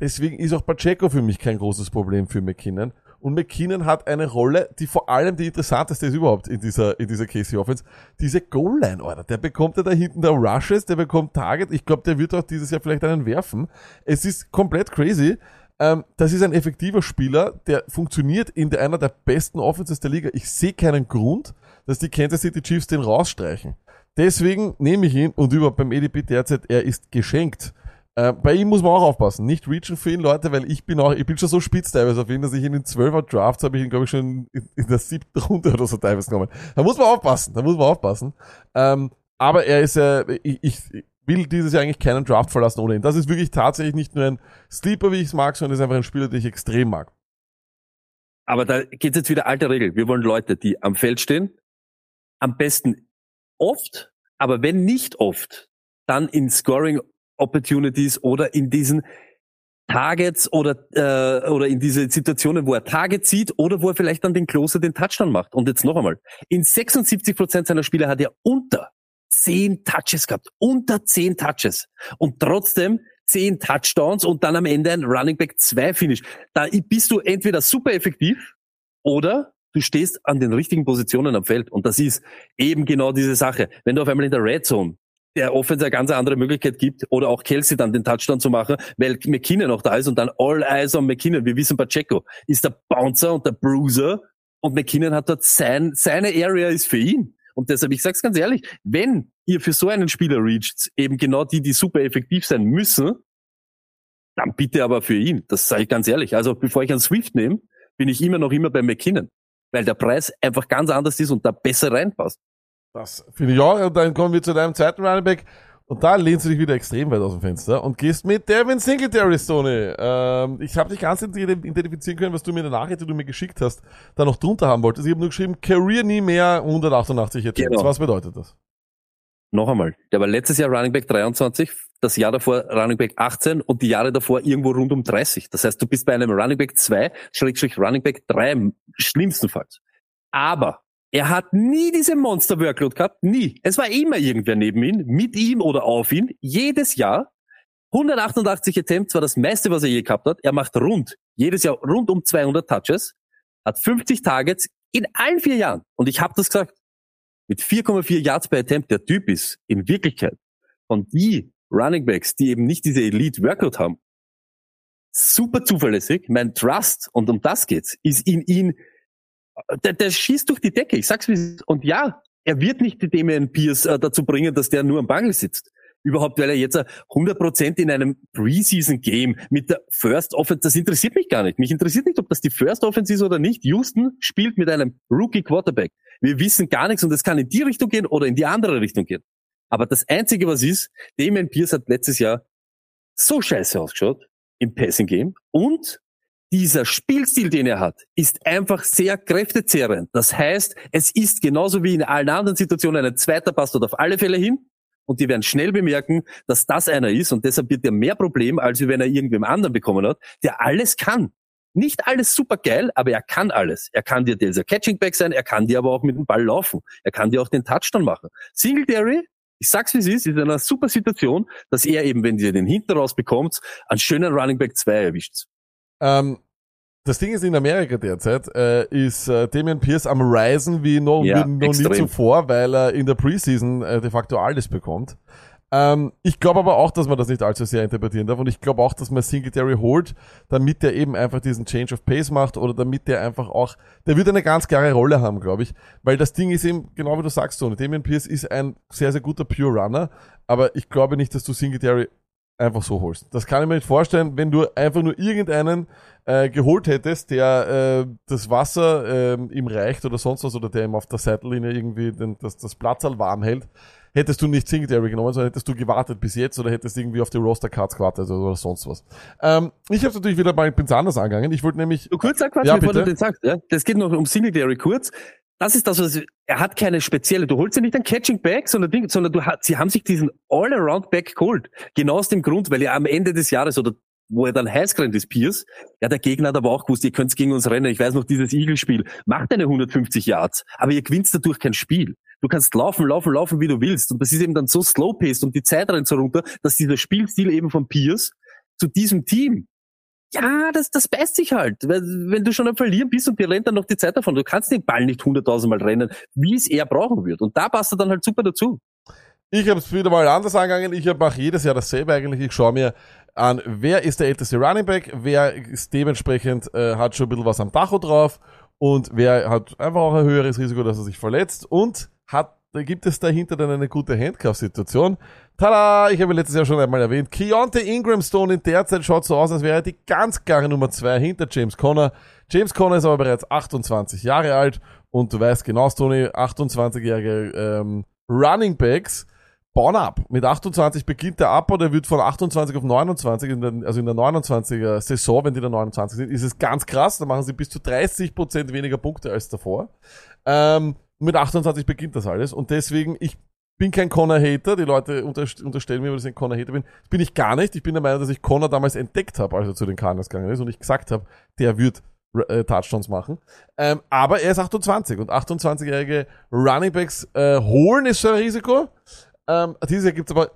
Deswegen ist auch Pacheco für mich kein großes Problem für McKinnon. Und McKinnon hat eine Rolle, die vor allem die interessanteste ist überhaupt in dieser, in dieser KC Offense. Diese Goal-Line, Alter. Der bekommt ja da hinten der Rushes, der bekommt Target. Ich glaube, der wird auch dieses Jahr vielleicht einen werfen. Es ist komplett crazy. Ähm, das ist ein effektiver Spieler, der funktioniert in der, einer der besten Offenses der Liga. Ich sehe keinen Grund, dass die Kansas City Chiefs den rausstreichen. Deswegen nehme ich ihn und überhaupt beim EDP derzeit, er ist geschenkt. Äh, bei ihm muss man auch aufpassen. Nicht reachen für ihn, Leute, weil ich bin auch, ich bin schon so spitz teilweise auf ihn, dass ich ihn in 12er Drafts habe ich ihn, glaube ich, schon in, in, der siebten Runde oder so teilweise genommen. Da muss man aufpassen, da muss man aufpassen. Ähm, aber er ist ja, äh, ich, ich will dieses Jahr eigentlich keinen Draft verlassen ohne ihn. Das ist wirklich tatsächlich nicht nur ein Sleeper, wie ich es mag, sondern ist einfach ein Spieler, den ich extrem mag. Aber da geht jetzt wieder alte Regel. Wir wollen Leute, die am Feld stehen, am besten oft, aber wenn nicht oft, dann in Scoring Opportunities oder in diesen Targets oder, äh, oder in diese Situationen, wo er Target zieht oder wo er vielleicht dann den Closer den Touchdown macht. Und jetzt noch einmal. In 76 Prozent seiner Spiele hat er unter 10 Touches gehabt. Unter 10 Touches. Und trotzdem 10 Touchdowns und dann am Ende ein Running Back 2 Finish. Da bist du entweder super effektiv oder du stehst an den richtigen Positionen am Feld. Und das ist eben genau diese Sache. Wenn du auf einmal in der Red Zone der Offense eine ganz andere Möglichkeit gibt oder auch Kelsey dann den Touchdown zu machen, weil McKinnon noch da ist und dann all eyes on McKinnon. Wir wissen, Pacheco ist der Bouncer und der Bruiser und McKinnon hat dort sein, seine Area ist für ihn. Und deshalb, ich sag's ganz ehrlich, wenn ihr für so einen Spieler reacht, eben genau die, die super effektiv sein müssen, dann bitte aber für ihn. Das sage ich ganz ehrlich. Also bevor ich einen Swift nehme, bin ich immer noch immer bei McKinnon, weil der Preis einfach ganz anders ist und da besser reinpasst. Das finde ich auch. Und dann kommen wir zu deinem zweiten Running Back. Und da lehnst du dich wieder extrem weit aus dem Fenster und gehst mit Devin Singletary, Stoney. Ähm, ich habe dich ganz identifizieren können, was du mir in der Nachricht, die du mir geschickt hast, da noch drunter haben wolltest. Ich habe nur geschrieben, Career nie mehr 188 Attempts. Genau. Was bedeutet das? Noch einmal, der war letztes Jahr Running Back 23, das Jahr davor Running Back 18 und die Jahre davor irgendwo rund um 30. Das heißt, du bist bei einem Running Back 2, Schrägstrich Running Back 3 schlimmstenfalls. Aber er hat nie diese Monster-Workload gehabt, nie. Es war immer irgendwer neben ihm, mit ihm oder auf ihn, jedes Jahr. 188 Attempts war das meiste, was er je gehabt hat. Er macht rund, jedes Jahr rund um 200 Touches, hat 50 Targets in allen vier Jahren. Und ich habe das gesagt, mit 4,4 Yards per Attempt, der Typ ist in Wirklichkeit von die Running Backs, die eben nicht diese Elite Workload haben, super zuverlässig. Mein Trust, und um das geht's, ist in ihn der, der schießt durch die Decke. Ich sag's wie. Und ja, er wird nicht die Damian Pierce äh, dazu bringen, dass der nur am Bangel sitzt. Überhaupt, weil er jetzt 100% in einem Preseason-Game mit der First Offense, das interessiert mich gar nicht. Mich interessiert nicht, ob das die First Offense ist oder nicht. Houston spielt mit einem Rookie Quarterback. Wir wissen gar nichts und es kann in die Richtung gehen oder in die andere Richtung gehen. Aber das Einzige, was ist, Damian Pierce hat letztes Jahr so scheiße ausgeschaut im Passing Game und dieser Spielstil, den er hat, ist einfach sehr kräftezehrend. Das heißt, es ist genauso wie in allen anderen Situationen ein zweiter Pass dort auf alle Fälle hin. Und die werden schnell bemerken, dass das einer ist. Und deshalb wird er mehr Problem, als wenn er irgendwem anderen bekommen hat, der alles kann. Nicht alles super geil, aber er kann alles. Er kann dir dieser Catching Back sein, er kann dir aber auch mit dem Ball laufen. Er kann dir auch den Touchdown machen. Singletary, ich sag's wie es ist, ist in einer super Situation, dass er eben, wenn ihr den hinten raus bekommt, einen schönen Running Back 2 erwischt. Ähm, Das Ding ist in Amerika derzeit, äh, ist äh, Damian Pierce am Reisen wie noch, Ja, noch nie zuvor, weil er in der Preseason äh, de facto alles bekommt. Ähm, ich glaube aber auch, dass man das nicht allzu sehr interpretieren darf und ich glaube auch, dass man Singletary holt, damit er eben einfach diesen Change of Pace macht oder damit der einfach auch, der wird eine ganz klare Rolle haben, glaube ich, weil das Ding ist eben, genau wie du sagst, Tony, Damian Pierce ist ein sehr, sehr guter Pure Runner, aber ich glaube nicht, dass du Singletary einfach so holst. Das kann ich mir nicht vorstellen, wenn du einfach nur irgendeinen äh, geholt hättest, der äh, das Wasser äh, ihm reicht oder sonst was oder der ihm auf der Seitenlinie irgendwie den, das, das Platzal warm hält, hättest du nicht Singletary genommen, sondern hättest du gewartet bis jetzt oder hättest irgendwie auf die Roster-Cards gewartet oder, sonst was. Ähm, ich habe natürlich wieder mal ganz anders angegangen. Ich wollte nämlich Du kurz Quatsch, Ja, bevor bitte. du den sagst. Ja? Das geht noch um Singletary kurz. Das ist das, was er hat keine spezielle. Du holst ja nicht ein Catching Back, sondern, Ding, sondern du hat, sie haben sich diesen All-Around Back geholt. Genau aus dem Grund, weil ja am Ende des Jahres oder wo er dann heiß gerannt ist, Pierce, ja, der Gegner hat aber auch gewusst, ihr könnt gegen uns rennen. Ich weiß noch, dieses Eagle-Spiel. Macht deine 150 Yards, aber ihr gewinnt dadurch kein Spiel. Du kannst laufen, laufen, laufen, wie du willst. Und das ist eben dann so slow-paced und die Zeit rennt so runter, dass dieser Spielstil eben von Pierce zu diesem Team ja, das, das beißt sich halt. Wenn du schon am Verlieren bist und dir rennt dann noch die Zeit davon, du kannst den Ball nicht hunderttausendmal rennen, wie es er brauchen wird. Und da passt er dann halt super dazu. Ich habe es wieder mal anders angegangen. Ich mache jedes Jahr dasselbe eigentlich. Ich schaue mir an, wer ist der älteste Running Back, wer ist dementsprechend äh, hat schon ein bisschen was am Tacho drauf und wer hat einfach auch ein höheres Risiko, dass er sich verletzt und hat gibt es dahinter dann eine gute Handcuff-Situation. Tada! Ich habe letztes Jahr schon einmal erwähnt. Keontae Ingram Stone in der Zeit schaut so aus, als wäre er die ganz klare Nummer zwei hinter James Conner. James Conner ist aber bereits 28 Jahre alt und du weißt genau, Tony, 28-jährige ähm, Running Backs bauen ab. Mit 28 beginnt der Abbau, der wird von 28 auf 29, in der, also in der 29er Saison, wenn die da 29 sind, ist es ganz krass, da machen sie bis zu 30% weniger Punkte als davor. Ähm, mit 28 beginnt das alles und deswegen, ich bin kein Connor-Hater, die Leute unterst- unterstellen mir, dass ich ein Connor-Hater bin. Bin ich gar nicht. Ich bin der Meinung, dass ich Connor damals entdeckt habe, als er zu den Cardinals gegangen ist und ich gesagt habe, der wird äh, Touchdowns machen. Ähm, aber er ist 28 und 28-jährige Runningbacks äh, holen ist schon ein Risiko. Ähm, dieses Jahr gibt's aber,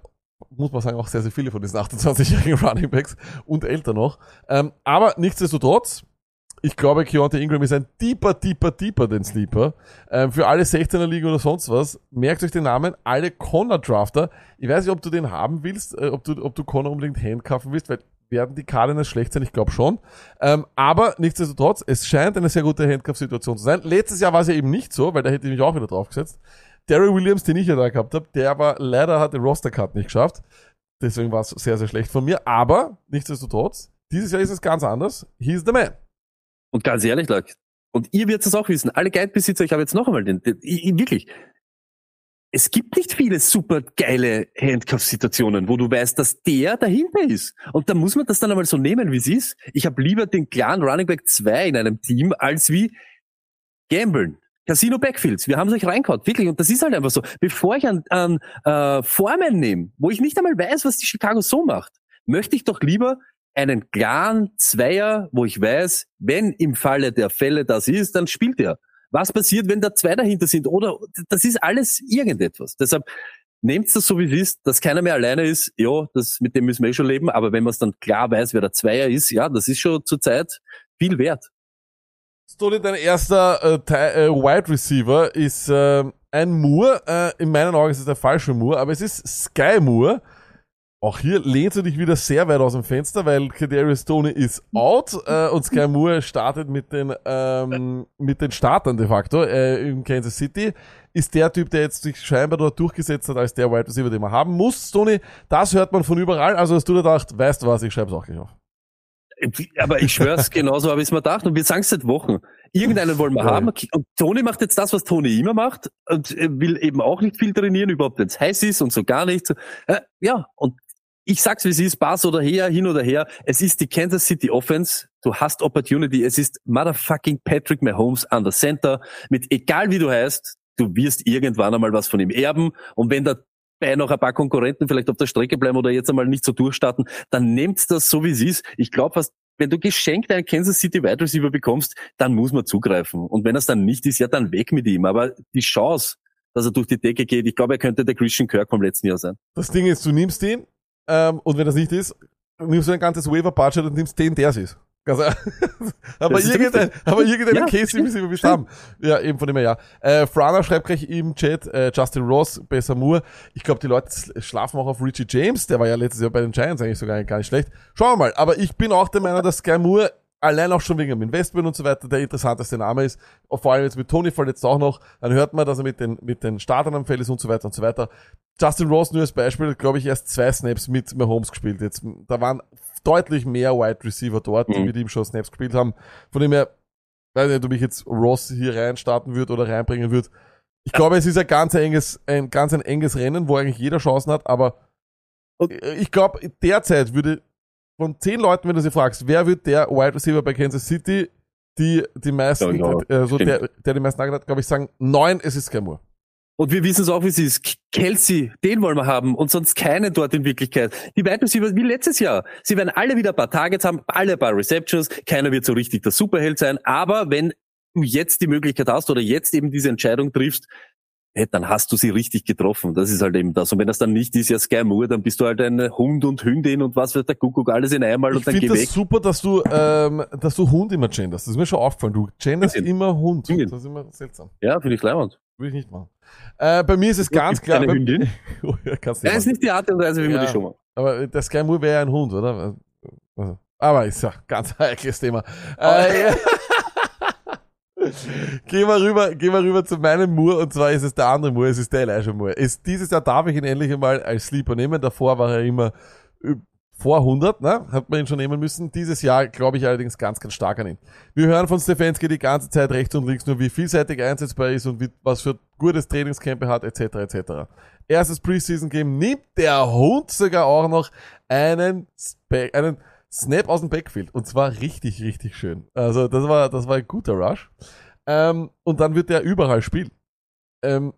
muss man sagen, auch sehr, sehr viele von diesen 28-jährigen Runningbacks und älter noch. Ähm, aber nichtsdestotrotz, ich glaube, Keontae Ingram ist ein deeper, deeper, deeper den Sleeper. Ähm, für alle 16er Ligen oder sonst was, merkt euch den Namen, alle Connor Drafter. Ich weiß nicht, ob du den haben willst, äh, ob du, ob du Connor unbedingt handcuffen willst, weil werden die Cardinals schlecht sein? Ich glaube schon. Ähm, aber nichtsdestotrotz, es scheint eine sehr gute Handcuff-Situation zu sein. Letztes Jahr war es ja eben nicht so, weil da hätte ich mich auch wieder draufgesetzt. Derry Williams, den ich ja da gehabt habe, der aber leider hat den Roster-Cut nicht geschafft. Deswegen war es sehr, sehr schlecht von mir. Aber nichtsdestotrotz, dieses Jahr ist es ganz anders. He's the man. Und ganz ehrlich, Leute, und ihr werdet es auch wissen, alle Guide-Besitzer, ich habe jetzt noch einmal den, den ich, wirklich, es gibt nicht viele super geile Handcuff-Situationen, wo du weißt, dass der dahinter ist. Und da muss man das dann einmal so nehmen, wie es ist. Ich habe lieber den klaren Running Back 2 in einem Team, als wie Gamblen. Casino Backfields, wir haben es euch reingehauen, wirklich, und das ist halt einfach so. Bevor ich einen, einen äh, Foreman nehme, wo ich nicht einmal weiß, was die Chicago so macht, möchte ich doch lieber einen klaren Zweier, wo ich weiß, wenn im Falle der Fälle das ist, dann spielt er. Was passiert, wenn da zwei dahinter sind? Oder das ist alles irgendetwas. Deshalb nehmt das so, wie es ist, dass keiner mehr alleine ist. Ja, das, mit dem müssen wir eh schon leben. Aber wenn man es dann klar weiß, wer der Zweier ist, ja, das ist schon zurzeit viel wert. Stoney, dein erster äh, äh, Wide Receiver ist äh, ein Moore. Äh, in meinen Augen ist es der falsche Moore, aber es ist Sky Moore. Auch hier lehnst du dich wieder sehr weit aus dem Fenster, weil Kadarius Stoney ist out äh, und Sky Moore startet mit den ähm, mit den Startern de facto äh, in Kansas City. Ist der Typ, der jetzt sich scheinbar dort durchgesetzt hat als der Wide Receiver, den man haben muss. Stoney, das hört man von überall. Also hast du da gedacht, weißt du was, ich schreibe es auch gleich auf. Aber ich schwör's, genauso habe ich es mir gedacht und wir sagen es seit Wochen. Irgendeinen wollen wir Ja. haben. Und Toni macht jetzt das, was Toni immer macht und will eben auch nicht viel trainieren, überhaupt wenn es heiß ist und so gar nicht. Äh, ja, und ich sag's wie es ist, Pass oder her, hin oder her. Es ist die Kansas City Offense. Du hast Opportunity. Es ist motherfucking Patrick Mahomes an der Center. Mit egal wie du heißt, du wirst irgendwann einmal was von ihm erben. Und wenn dabei noch ein paar Konkurrenten vielleicht auf der Strecke bleiben oder jetzt einmal nicht so durchstarten, dann nehmt das so wie es ist. Ich glaube fast, wenn du geschenkt einen Kansas City Wide Receiver bekommst, dann muss man zugreifen. Und wenn es dann nicht ist, ja, dann weg mit ihm. Aber die Chance, dass er durch die Decke geht, ich glaube, er könnte der Christian Kirk vom letzten Jahr sein. Das Ding ist, du nimmst ihn ähm, und wenn das nicht ist, nimmst du ein ganzes Waiver-Budget und nimmst den, der es ist. Ganz, aber irgendein, aber irgendeinen Ja, Case müssen wir bestimmt haben. Ja, eben von dem her, ja. Äh, Frana schreibt gleich im Chat, äh, Justin Ross, besser Moore. Ich glaube, die Leute schlafen auch auf Richie James, der war ja letztes Jahr bei den Giants eigentlich sogar gar nicht schlecht. Schauen wir mal. Aber ich bin auch der Meinung, dass Sky Moore allein auch schon wegen dem Investment und so weiter der interessanteste Name ist. Vor allem jetzt mit Tony verletzt auch noch. Dann hört man, dass er mit den, mit den Startern am Feld ist und so weiter und so weiter. Justin Ross nur als Beispiel, glaube ich, erst zwei Snaps mit Mahomes gespielt. Jetzt, da waren deutlich mehr Wide Receiver dort, die Mhm. mit ihm schon Snaps gespielt haben. Von dem her, weiß nicht, ob ich jetzt Ross hier rein starten würde oder reinbringen würde. Ich glaube, es ist ein ganz enges, ein ganz ein enges Rennen, wo eigentlich jeder Chancen hat, aber ich glaube, derzeit würde von zehn Leuten, wenn du sie fragst, wer wird der Wide Receiver bei Kansas City, die die meisten, Ja, ja, äh, so stimmt. der, der die meisten angeht hat, glaube ich, sagen, neun, es ist Sky Moore. Und wir wissen es auch, wie es ist. Kelsey, den wollen wir haben und sonst keinen dort in Wirklichkeit. Die Wide Receiver wie letztes Jahr. Sie werden alle wieder ein paar Targets haben, alle ein paar Receptions. Keiner wird so richtig der Superheld sein. Aber wenn du jetzt die Möglichkeit hast oder jetzt eben diese Entscheidung triffst, hey, dann hast du sie richtig getroffen. Das ist halt eben das. Und wenn das dann nicht ist, ja Sky Moore, dann bist du halt ein Hund und Hündin und was wird der Kuckuck alles in einmal Ich und dann geh das weg. super, dass du, ähm, dass du Hund immer genderst. Das ist mir schon aufgefallen. Du genderst Hündin. immer Hund. Hündin. Das ist immer seltsam. Ja, finde ich leibend. Würde ich nicht machen. Äh, bei mir ist es ganz klar. keine Hündin? Oh, ja, ist nicht die Art und Weise, wie Ja. man die schon macht. Aber der Sky Moore wäre ja ein Hund, oder? Also, aber ist ja ganz heikles Thema. Äh, gehen wir rüber, gehen wir rüber zu meinem Moore und zwar ist es der andere Moore, es ist der Elijah Moore. Es, dieses Jahr darf ich ihn endlich einmal als Sleeper nehmen. Davor war er immer äh, vor 100, ne? Hat man ihn schon nehmen müssen. Dieses Jahr glaube ich allerdings ganz, ganz stark an ihn. Wir hören von Stefanski die ganze Zeit rechts und links nur, wie vielseitig er einsetzbar ist und wie, was für gutes Trainingscamp er hat, etc., etc. Erstes Preseason-Game nimmt der Hund sogar auch noch einen, einen Snap aus dem Backfield. Und zwar richtig, richtig schön. Also das war, das war ein guter Rush. Ähm, und dann wird er überall spielen. Ähm,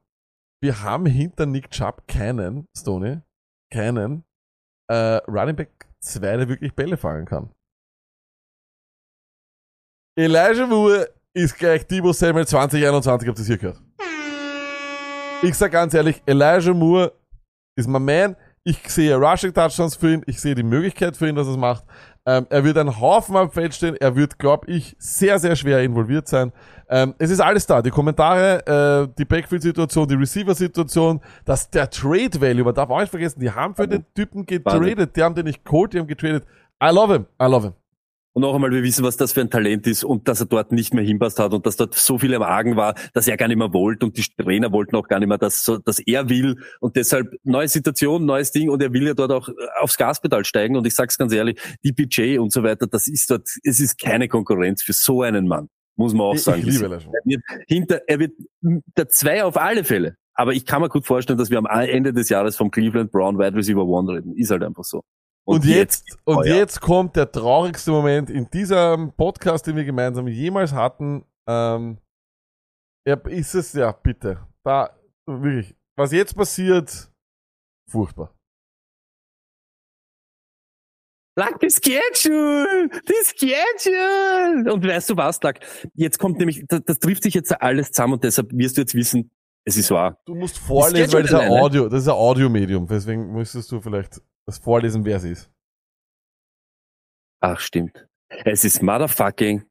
wir haben hinter Nick Chubb keinen, Stoney, keinen äh, Running Back 2, der wirklich Bälle fangen kann. Elijah Moore ist gleich Debo Samuel 2021, habt ihr das hier gehört? Ich sag ganz ehrlich, Elijah Moore ist mein Man. Ich sehe Rushing Touchdowns für ihn. Ich sehe die Möglichkeit für ihn, dass er es macht. Ähm, er wird einen Haufen am Feld stehen. Er wird, glaube ich, sehr, sehr schwer involviert sein. Ähm, es ist alles da. Die Kommentare, äh, die Backfield-Situation, die Receiver-Situation, dass der Trade-Value, man darf auch nicht vergessen, die haben für den Typen getradet. Die haben den nicht geholt, die haben getradet. I love him. I love him. Und noch einmal, wir wissen, was das für ein Talent ist und dass er dort nicht mehr hinpasst hat und dass dort so viel im Argen war, dass er gar nicht mehr wollte und die Trainer wollten auch gar nicht mehr, dass, dass er will und deshalb neue Situation, neues Ding und er will ja dort auch äh, aufs Gaspedal steigen und ich sag's ganz ehrlich, die BJ und so weiter, das ist dort, es ist keine Konkurrenz für so einen Mann, muss man auch sagen. ich liebe Elijah Moore. Er wird hinter, er wird der zwei auf alle Fälle. Aber ich kann mir gut vorstellen, dass wir am Ende des Jahres vom Cleveland Brown Wide Receiver One reden. Ist halt einfach so. Und, jetzt, und oh ja. jetzt kommt der traurigste Moment in diesem Podcast, den wir gemeinsam jemals hatten. Ähm, ja, ist es, ja, bitte. Da, wirklich. Was jetzt passiert, furchtbar. Lack, die Schedule! Die Schedule! Und weißt du was, Lack? Jetzt kommt nämlich, das, das trifft sich jetzt alles zusammen und deshalb wirst du jetzt wissen, es ist wahr. Du musst vorlesen, weil das ist ein? Audio, das ist ein Audiomedium. Deswegen müsstest du vielleicht das vorlesen, wer es ist. Ach, stimmt. Es ist motherfucking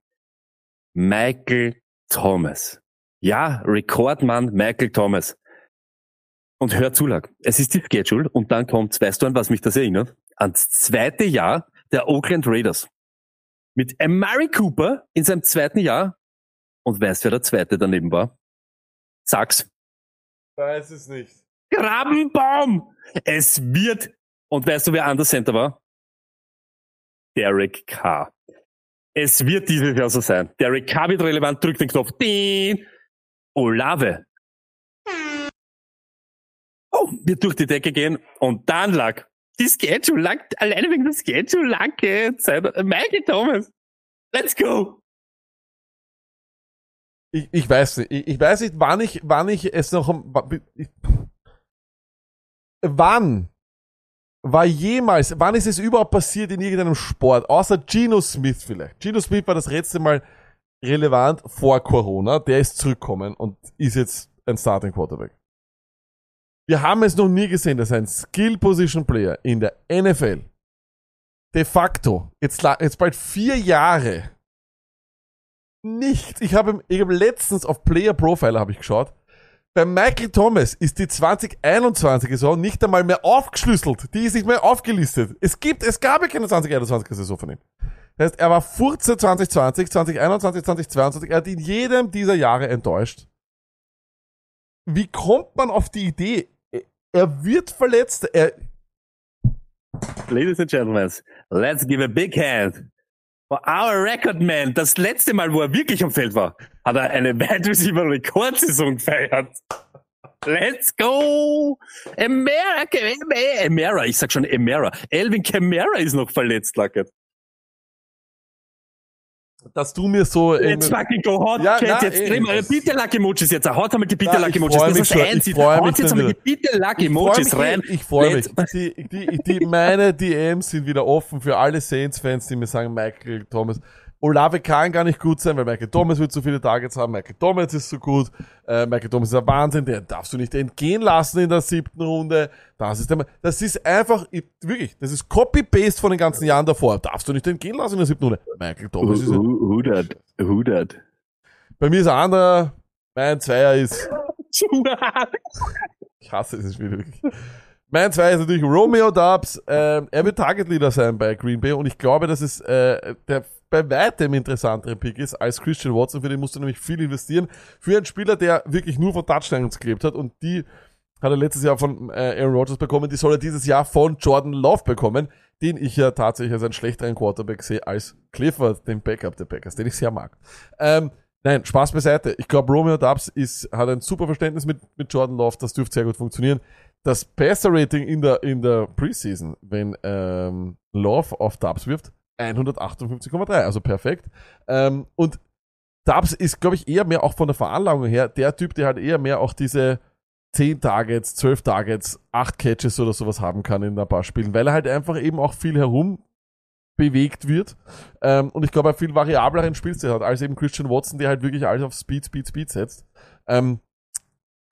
Michael Thomas. Ja, Rekordmann Michael Thomas. Und hör zu, Lack. Es ist die Schedule und dann kommt, weißt du an was mich das erinnert? Ans zweite Jahr der Oakland Raiders. Mit Amari Cooper in seinem zweiten Jahr. Und weißt wer der zweite daneben war? Sag's. Weiß es nicht. Grabenbaum! Es wird, und weißt du, wer anders Center war? Derek Carr. Es wird dieses Jahr so sein. Derek Carr wird relevant, drückt den Knopf. Ding. Olave. Oh, wird durch die Decke gehen und dann lag die Schedule lag, alleine wegen der Schedule lag jetzt Michael Thomas. Let's go! Ich, ich weiß nicht. Ich, ich weiß nicht, wann ich, wann ich es noch, ich, wann war jemals, wann ist es überhaupt passiert in irgendeinem Sport, außer Geno Smith vielleicht. Geno Smith war das letzte Mal relevant vor Corona, der ist zurückgekommen und ist jetzt ein Starting Quarterback. Wir haben es noch nie gesehen, dass ein Skill Position Player in der NFL de facto, jetzt, jetzt bald vier Jahre, nicht, ich habe ich hab letztens auf Player Profiler habe ich geschaut, bei Michael Thomas ist die 2021 Saison nicht einmal mehr aufgeschlüsselt. Die ist nicht mehr aufgelistet. Es gibt, es gab ja keine 2021 Saison von ihm. Das heißt, er war Furze 2020, 2021, 2022. Er hat in jedem dieser Jahre enttäuscht. Wie kommt man auf die Idee? Er wird verletzt. Er, Ladies and Gentlemen, let's give a big hand our record man. Das letzte Mal, wo er wirklich am Feld war, hat er eine Wide Receiver Rekordsaison gefeiert. Let's go! Emera, Emera, ich sag schon Emera. Elvin Kamara ist noch verletzt, Lackert. Dass du mir so Jetzt fucking go hot, Ja, Cat, na, jetzt eh, dreh mal, bitte Lucky Emojis jetzt, haut einmal die bitte Lucky ich Emojis, das ist haut mich jetzt einmal die bitte Lucky Emojis rein. Ich freue mich. Die, die, die, meine DMs sind wieder offen für alle Saints-Fans, die mir sagen, Michael Thomas. Olave kann gar nicht gut sein, weil Michael Thomas wird so viele Targets haben. Michael Thomas ist so gut. Äh, Michael Thomas ist ein Wahnsinn. Den darfst du nicht entgehen lassen in der siebten Runde. Das ist, der, das ist einfach, ich- wirklich, das ist Copy-Paste von den ganzen Jahren davor. Darfst du nicht entgehen lassen in der siebten Runde. Michael Who, Thomas ist, who, who that? Who that? bei mir ist ein anderer, mein Zweier ist, Ich hasse dieses Spiel wirklich. Mein zwei ist natürlich Romeo Dubs. Ähm, er wird Target Leader sein bei Green Bay und ich glaube, dass es äh, der bei weitem interessantere Pick ist als Christian Watson. Für den musst du nämlich viel investieren. Für einen Spieler, der wirklich nur von Touchdowns gelebt hat und die hat er letztes Jahr von äh, Aaron Rodgers bekommen, die soll er dieses Jahr von Jordan Love bekommen, den ich ja tatsächlich als einen schlechteren Quarterback sehe als Clifford, den Backup der Packers, den ich sehr mag. Ähm, Nein, Spaß beiseite. Ich glaube, Romeo Dubs ist, hat ein super Verständnis mit, mit Jordan Love. Das dürfte sehr gut funktionieren. Das Passer-Rating in der, in der Preseason, wenn ähm, Love auf Dubs wirft, 158,3, also perfekt. Ähm, und Dubs ist, glaube ich, eher mehr auch von der Veranlagung her der Typ, der halt eher mehr auch diese 10 Targets, 12 Targets, 8 Catches oder sowas haben kann in ein paar Spielen, weil er halt einfach eben auch viel herum bewegt wird. Ähm, und ich glaube, er viel variableren Spielstil hat, als eben Christian Watson, der halt wirklich alles auf Speed, Speed, Speed setzt. Ähm,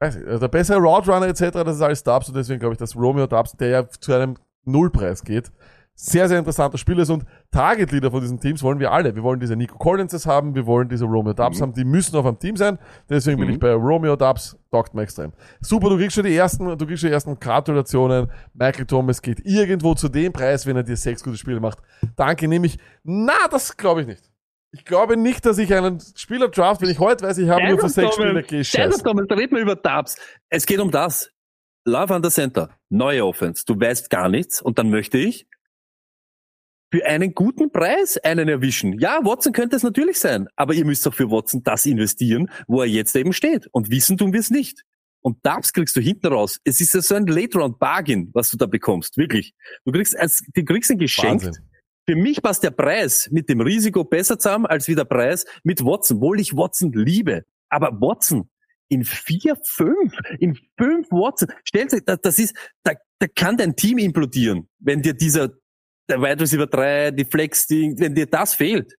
der bessere Route Runner etc., das ist alles Dubs und deswegen glaube ich, dass Romeo Dubs, der ja zu einem Nullpreis geht, sehr, sehr interessanter Spieler ist und Target Leader von diesen Teams wollen wir alle. Wir wollen diese Nico Collinses haben, wir wollen diese Romeo Dubs haben, die müssen auf einem Team sein. Deswegen bin Mhm. ich bei Romeo Dubs, taugt mir extrem. Super, du kriegst schon die ersten, du kriegst schon die ersten Gratulationen. Michael Thomas geht irgendwo zu dem Preis, wenn er dir sechs gute Spiele macht. Danke, nehme ich. Na, das glaube ich nicht. Ich glaube nicht, dass ich einen Spieler draft, wenn ich heute weiß, ich habe nur für sechs Spiele. Thomas, da reden wir über Dubs. Es geht um das. Love under Center. Neue Offense. Du weißt gar nichts und dann möchte ich für einen guten Preis einen erwischen. Ja, Watson könnte es natürlich sein, aber ihr müsst doch für Watson das investieren, wo er jetzt eben steht. Und wissen tun wir es nicht. Und Dubs kriegst du hinten raus. Es ist ja so ein Late-Round-Bargain, was du da bekommst. Wirklich. Du kriegst, als, du kriegst ein Geschenk. Wahnsinn. Für mich passt der Preis mit dem Risiko besser zusammen als wie der Preis mit Watson, obwohl ich Watson liebe. Aber Watson in vier, fünf, in fünf Watson, stellt sich, das, das ist, da, da kann dein Team implodieren, wenn dir dieser, der Wide Receiver 3, die Flex-Ding, wenn dir das fehlt.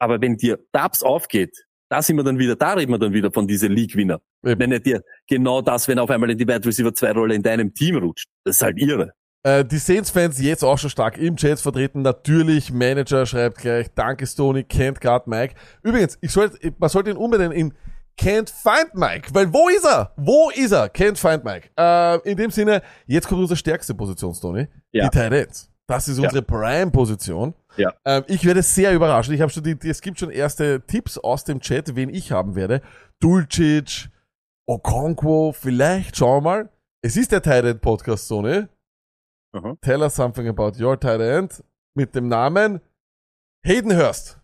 Aber wenn dir Dubs aufgeht, da sind wir dann wieder, da reden wir dann wieder von diesen League-Winner. Wenn er dir genau das, wenn auf einmal in die Wide Receiver 2 Rolle in deinem Team rutscht, das ist halt irre. Äh, die Saints-Fans jetzt auch schon stark im Chat vertreten. Natürlich, Manager schreibt gleich, danke Stoney, can't guard Mike. Übrigens, ich sollte, man sollte ihn unbedingt in Can't find Mike, weil wo ist er? Wo ist er? Can't find Mike. Äh, in dem Sinne, jetzt kommt unsere stärkste Position, Stoney. Ja. Die Ends. Das ist Ja. unsere Prime-Position. Ja. Ähm, ich werde sehr überrascht. Ich habe schon die, die, es gibt schon erste Tipps aus dem Chat, wen ich haben werde. Dulcic, Okonkwo, vielleicht, schauen wir mal. Es ist der Tight End Podcast, Stoney. Aha. Tell us something about your tight end mit dem Namen Hayden Hurst.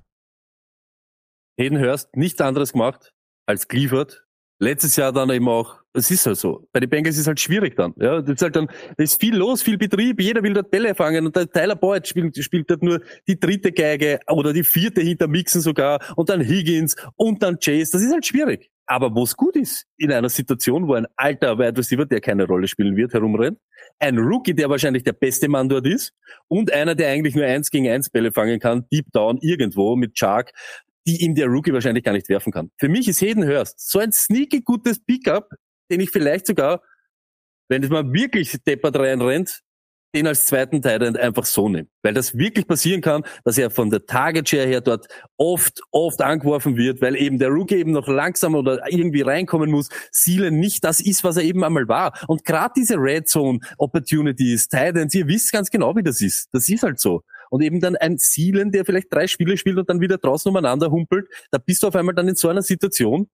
Hayden Hurst nichts anderes gemacht als geliefert. Letztes Jahr dann eben auch, es ist halt so. Bei den Bengals ist es halt schwierig dann. Ja, das ist halt dann, da ist viel los, viel Betrieb, jeder will dort Bälle fangen und der Tyler Boyd spielt, spielt dort nur die dritte Geige oder die vierte hinter Mixen sogar und dann Higgins und dann Chase. Das ist halt schwierig. Aber wo es gut ist, in einer Situation, wo ein alter Wide Receiver, der keine Rolle spielen wird, herumrennt, ein Rookie, der wahrscheinlich der beste Mann dort ist und einer, der eigentlich nur eins gegen eins Bälle fangen kann, deep down irgendwo mit Shark, die ihm der Rookie wahrscheinlich gar nicht werfen kann. Für mich ist Hayden Hurst so ein sneaky gutes Pickup, den ich vielleicht sogar, wenn es mal wirklich deppert reinrennt, den als zweiten Titan einfach so nimmt. Weil das wirklich passieren kann, dass er von der Target Share her dort oft, oft angeworfen wird, weil eben der Rookie eben noch langsam oder irgendwie reinkommen muss, Seelen nicht das ist, was er eben einmal war. Und gerade diese Red Zone Opportunities, Titans, ihr wisst ganz genau, wie das ist. Das ist halt so. Und eben dann ein Seelen, der vielleicht drei Spiele spielt und dann wieder draußen umeinander humpelt, da bist du auf einmal dann in so einer Situation,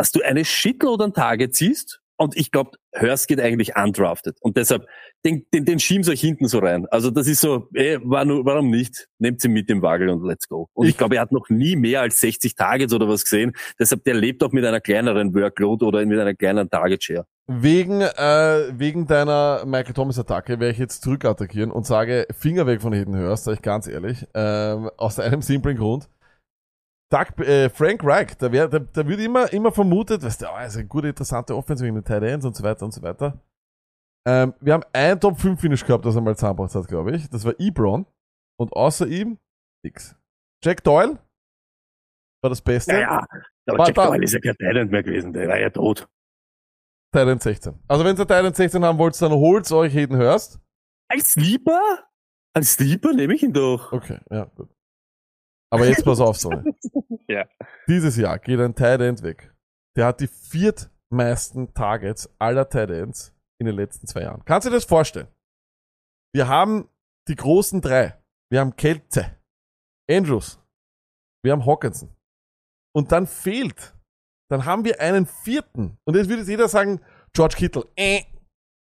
dass du eine Shitload an Tage ziehst und ich glaube, Hurst geht eigentlich undrafted. Und deshalb, den, den, den schieben sie euch hinten so rein. Also das ist so, ey, warum nicht? Nehmt sie mit dem Wagel und let's go. Und ich, glaube, er hat noch nie mehr als 60 Targets oder was gesehen. Deshalb, der lebt auch mit einer kleineren Workload oder mit einer kleineren Target Share. Wegen, äh, wegen deiner Michael Thomas Attacke werde ich jetzt zurückattackieren und sage, Finger weg von Hayden Hurst, sage ich ganz ehrlich, ähm, aus einem simplen Grund. Doug, äh, Frank Reich, da, wär, da, da wird immer, immer vermutet, weißt du, oh, ist eine gute, interessante Offense wegen den Tight Ends und so weiter und so weiter. Ähm, wir haben ein Top 5 Finish gehabt, das er mal zusammengebracht hat, glaube ich. Das war Ebron. Und außer ihm, nix. Jack Doyle war das Beste. Naja, aber Warte, Jack Doyle ist ja kein Talent mehr gewesen, der war ja tot. Titan 16. Also wenn ihr Titan 16 haben wollt, dann holt's euch Hayden Hurst. Als Sleeper? Als Sleeper nehme ich ihn doch. Okay, ja, gut. Aber jetzt pass auf, Sonny. Ja. Dieses Jahr geht ein Tight End weg. Der hat die viertmeisten Targets aller Tight Ends in den letzten zwei Jahren. Kannst du dir das vorstellen? Wir haben die großen drei. Wir haben Kelze, Andrews, wir haben Hawkinson. Und dann fehlt, dann haben wir einen vierten. Und jetzt würde jeder sagen, George Kittle. Äh.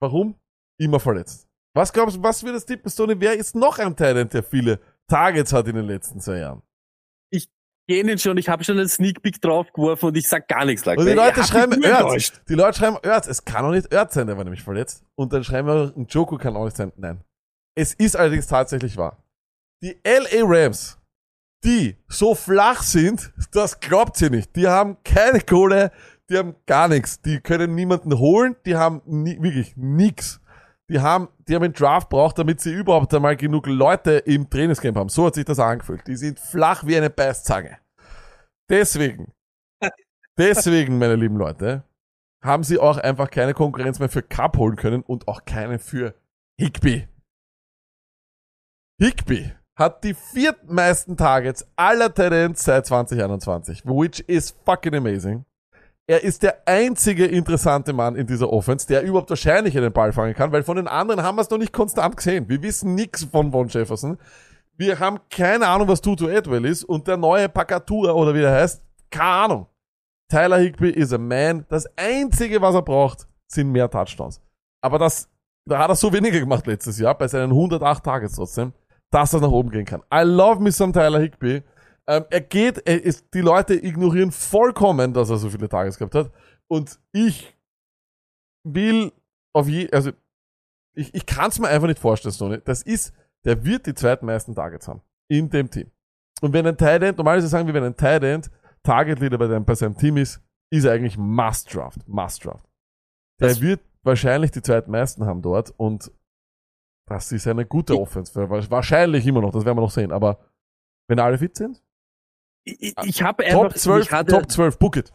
Warum? Immer verletzt. Was glaubst du, was wird das tippen, Stoney? Wer ist noch ein End, der viele Targets hat in den letzten zwei Jahren? Gehen schon, ich habe schon einen Sneak Peek draufgeworfen und ich sag gar nichts. Like, Und die Leute schreiben Erz. Die Leute schreiben Erz. Es kann doch nicht Erz sein, der war nämlich verletzt. Und dann schreiben wir, ein Joko kann auch nicht sein. Nein. Es ist allerdings tatsächlich wahr. Die LA Rams, die so flach sind, das glaubt ihr nicht. Die haben keine Kohle, die haben gar nichts. Die können niemanden holen, die haben nie, wirklich nix. Die haben, die haben einen Draft braucht, damit sie überhaupt einmal genug Leute im Trainingscamp haben. So hat sich das angefühlt. Die sind flach wie eine Beißzange. Deswegen, deswegen, meine lieben Leute, haben sie auch einfach keine Konkurrenz mehr für Cup holen können und auch keine für Higby. Higby hat die viertmeisten Targets aller Talents seit 2021, which is fucking amazing. Er ist der einzige interessante Mann in dieser Offense, der überhaupt wahrscheinlich den Ball fangen kann, weil von den anderen haben wir es noch nicht konstant gesehen. Wir wissen nichts von Von Jefferson. Wir haben keine Ahnung, was Tutu Edwell ist und der neue Pakatura oder wie der heißt, keine Ahnung. Tyler Higby is a man. Das einzige, was er braucht, sind mehr Touchdowns. Aber das, da hat er so weniger gemacht letztes Jahr bei seinen 108 Targets trotzdem, dass er nach oben gehen kann. I love me some Tyler Higby. Ähm, er geht, er ist, die Leute ignorieren vollkommen, dass er so viele Targets gehabt hat. Und ich will auf je, also ich, ich kann es mir einfach nicht vorstellen, Stoney. Das ist, der wird die zweitmeisten Targets haben in dem Team. Und wenn ein Tight End, normalerweise sagen wir, wenn ein Tight End Target Leader bei, dem, bei seinem Team ist, ist er eigentlich Must Draft. Must Draft. Der Das- wird wahrscheinlich die zweitmeisten haben dort und das ist eine gute Offense. Wahrscheinlich immer noch, das werden wir noch sehen. Aber wenn alle fit sind, Ich, ich- ich habe einfach, Top 12, ich hatte, Top 12, book it.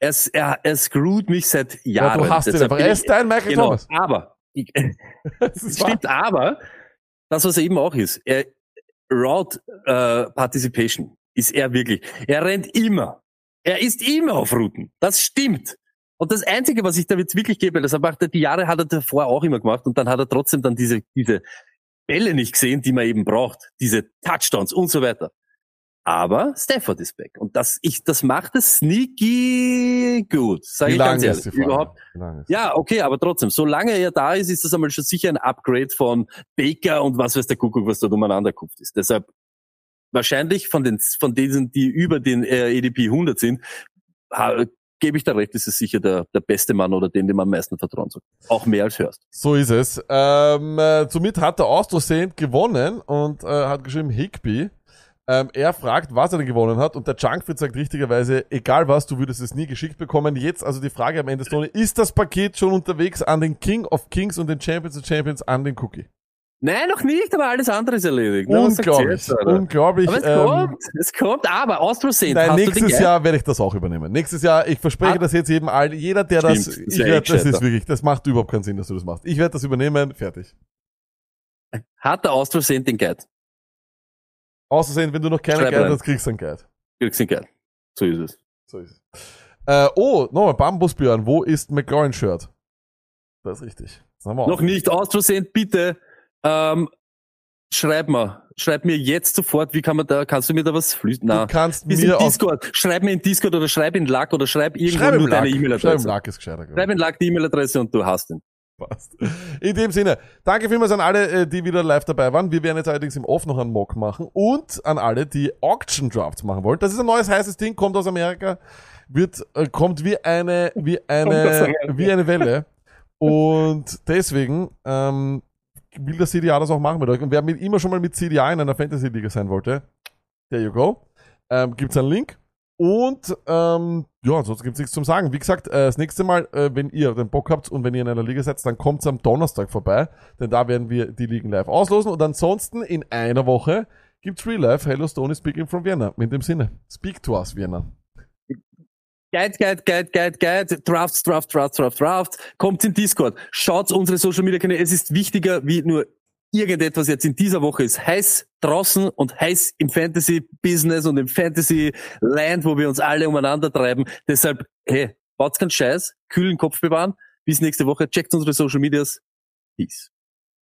er, er, er screwt mich seit Ja, Jahren. du hast ihn einfach. Er ist dein Michael genau, Thomas. aber, ich, ist wahr. stimmt, aber, das, was er eben auch ist, er, Route äh, Participation ist er wirklich. Er rennt immer. Er ist immer auf Routen. Das stimmt. Und das Einzige, was ich da jetzt wirklich gebe, das macht er, die Jahre hat er davor auch immer gemacht und dann hat er trotzdem dann diese, diese Bälle nicht gesehen, die man eben braucht. Diese Touchdowns und so weiter. Aber Stafford ist back. Und das, ich, das macht es sneaky gut. Sag Wie ich ganz lange ehrlich. ist die Frage? Überhaupt, ja, okay, aber trotzdem, solange er da ist, ist das einmal schon sicher ein Upgrade von Baker und was weiß der Kuckuck, was da umeinander kupft ist. Deshalb wahrscheinlich von den von denen, die über den äh, EDP 100 sind, gebe ich da recht, ist es sicher der, der beste Mann oder den, dem man am meisten vertrauen soll. Auch mehr als Hörst. So ist es. Ähm, äh, somit hat der Austro-Saint gewonnen und äh, hat geschrieben Higby. Ähm, er fragt, was er denn gewonnen hat und der Junkfit sagt richtigerweise, egal was, du würdest es nie geschickt bekommen. Jetzt also die Frage am Ende, Stoney, ist das Paket schon unterwegs an den King of Kings und den Champions of Champions an den Cookie? Nein, noch nicht, aber alles andere ist erledigt. Sagt's Unglaublich, jetzt, unglaublich. aber es ähm, kommt, es kommt, aber Austro Saint, Nein, nächstes? Jahr werde ich das auch übernehmen. Nächstes Jahr, ich verspreche Ah. das jetzt jedem allen, jeder, der das, Stimmt, das ich wär werd, eh das ist wirklich, das macht überhaupt keinen Sinn, dass du das machst. Ich werde das übernehmen, fertig. Hat der Aus Versehen den Guide? Außersehen, wenn du noch keine Schreib Guide rein. hast, kriegst du einen Guide. Kriegst den Guide. So ist es. So ist es. Äh, oh, nochmal, Bambusbjörn, wo ist McLaurin-Shirt? Das ist richtig. Das haben wir auch. Noch nicht aus Versehen, bitte. Ähm, schreib mal. Schreib mir jetzt sofort, wie kann man da, kannst du mir da was flüchten? Du kannst mir in auf Discord. Schreib mir in Discord oder schreib in Lack oder schreib irgendwo Schreib im nur Lack. deine Schreib im E-Mail-Adresse. Lack ist gescheiter. Schreib in Lack die E-Mail-Adresse und du hast ihn. Passt. In dem Sinne, danke vielmals an alle, äh, die wieder live dabei waren. Wir werden jetzt allerdings im Off noch einen Mock machen und an alle, die Auction Drafts machen wollen. Das ist ein neues heißes Ding, kommt aus Amerika, wird, äh, kommt wie eine, wie eine, wie eine Welle. Und deswegen, ähm, will der CDA das auch machen mit euch. Und wer mit, immer schon mal mit CDA in einer Fantasy-Liga sein wollte, there you go. Ähm, gibt's einen Link. Und ähm, ja, sonst gibt's nichts zum Sagen. Wie gesagt, äh, das nächste Mal, äh, wenn ihr den Bock habt und wenn ihr in einer Liga seid, dann kommt's am Donnerstag vorbei, denn da werden wir die Ligen live auslosen. Und ansonsten in einer Woche gibt's Real Life Hello Stone is speaking from Vienna. In dem Sinne, speak to us, Vienna. Guide, Guide, Guide, Guide, Guide, Drafts, Draft, Draft, Draft, Draft. Kommt in Discord. Schaut unsere Social Media Kanäle. Es ist wichtiger wie nur irgendetwas jetzt in dieser Woche ist heiß draußen und heiß im Fantasy Business und im Fantasy Land, wo wir uns alle umeinander treiben. Deshalb, hey, baut's keinen Scheiß, kühlen Kopf bewahren. Bis nächste Woche. Checkt unsere Social Medias. Peace.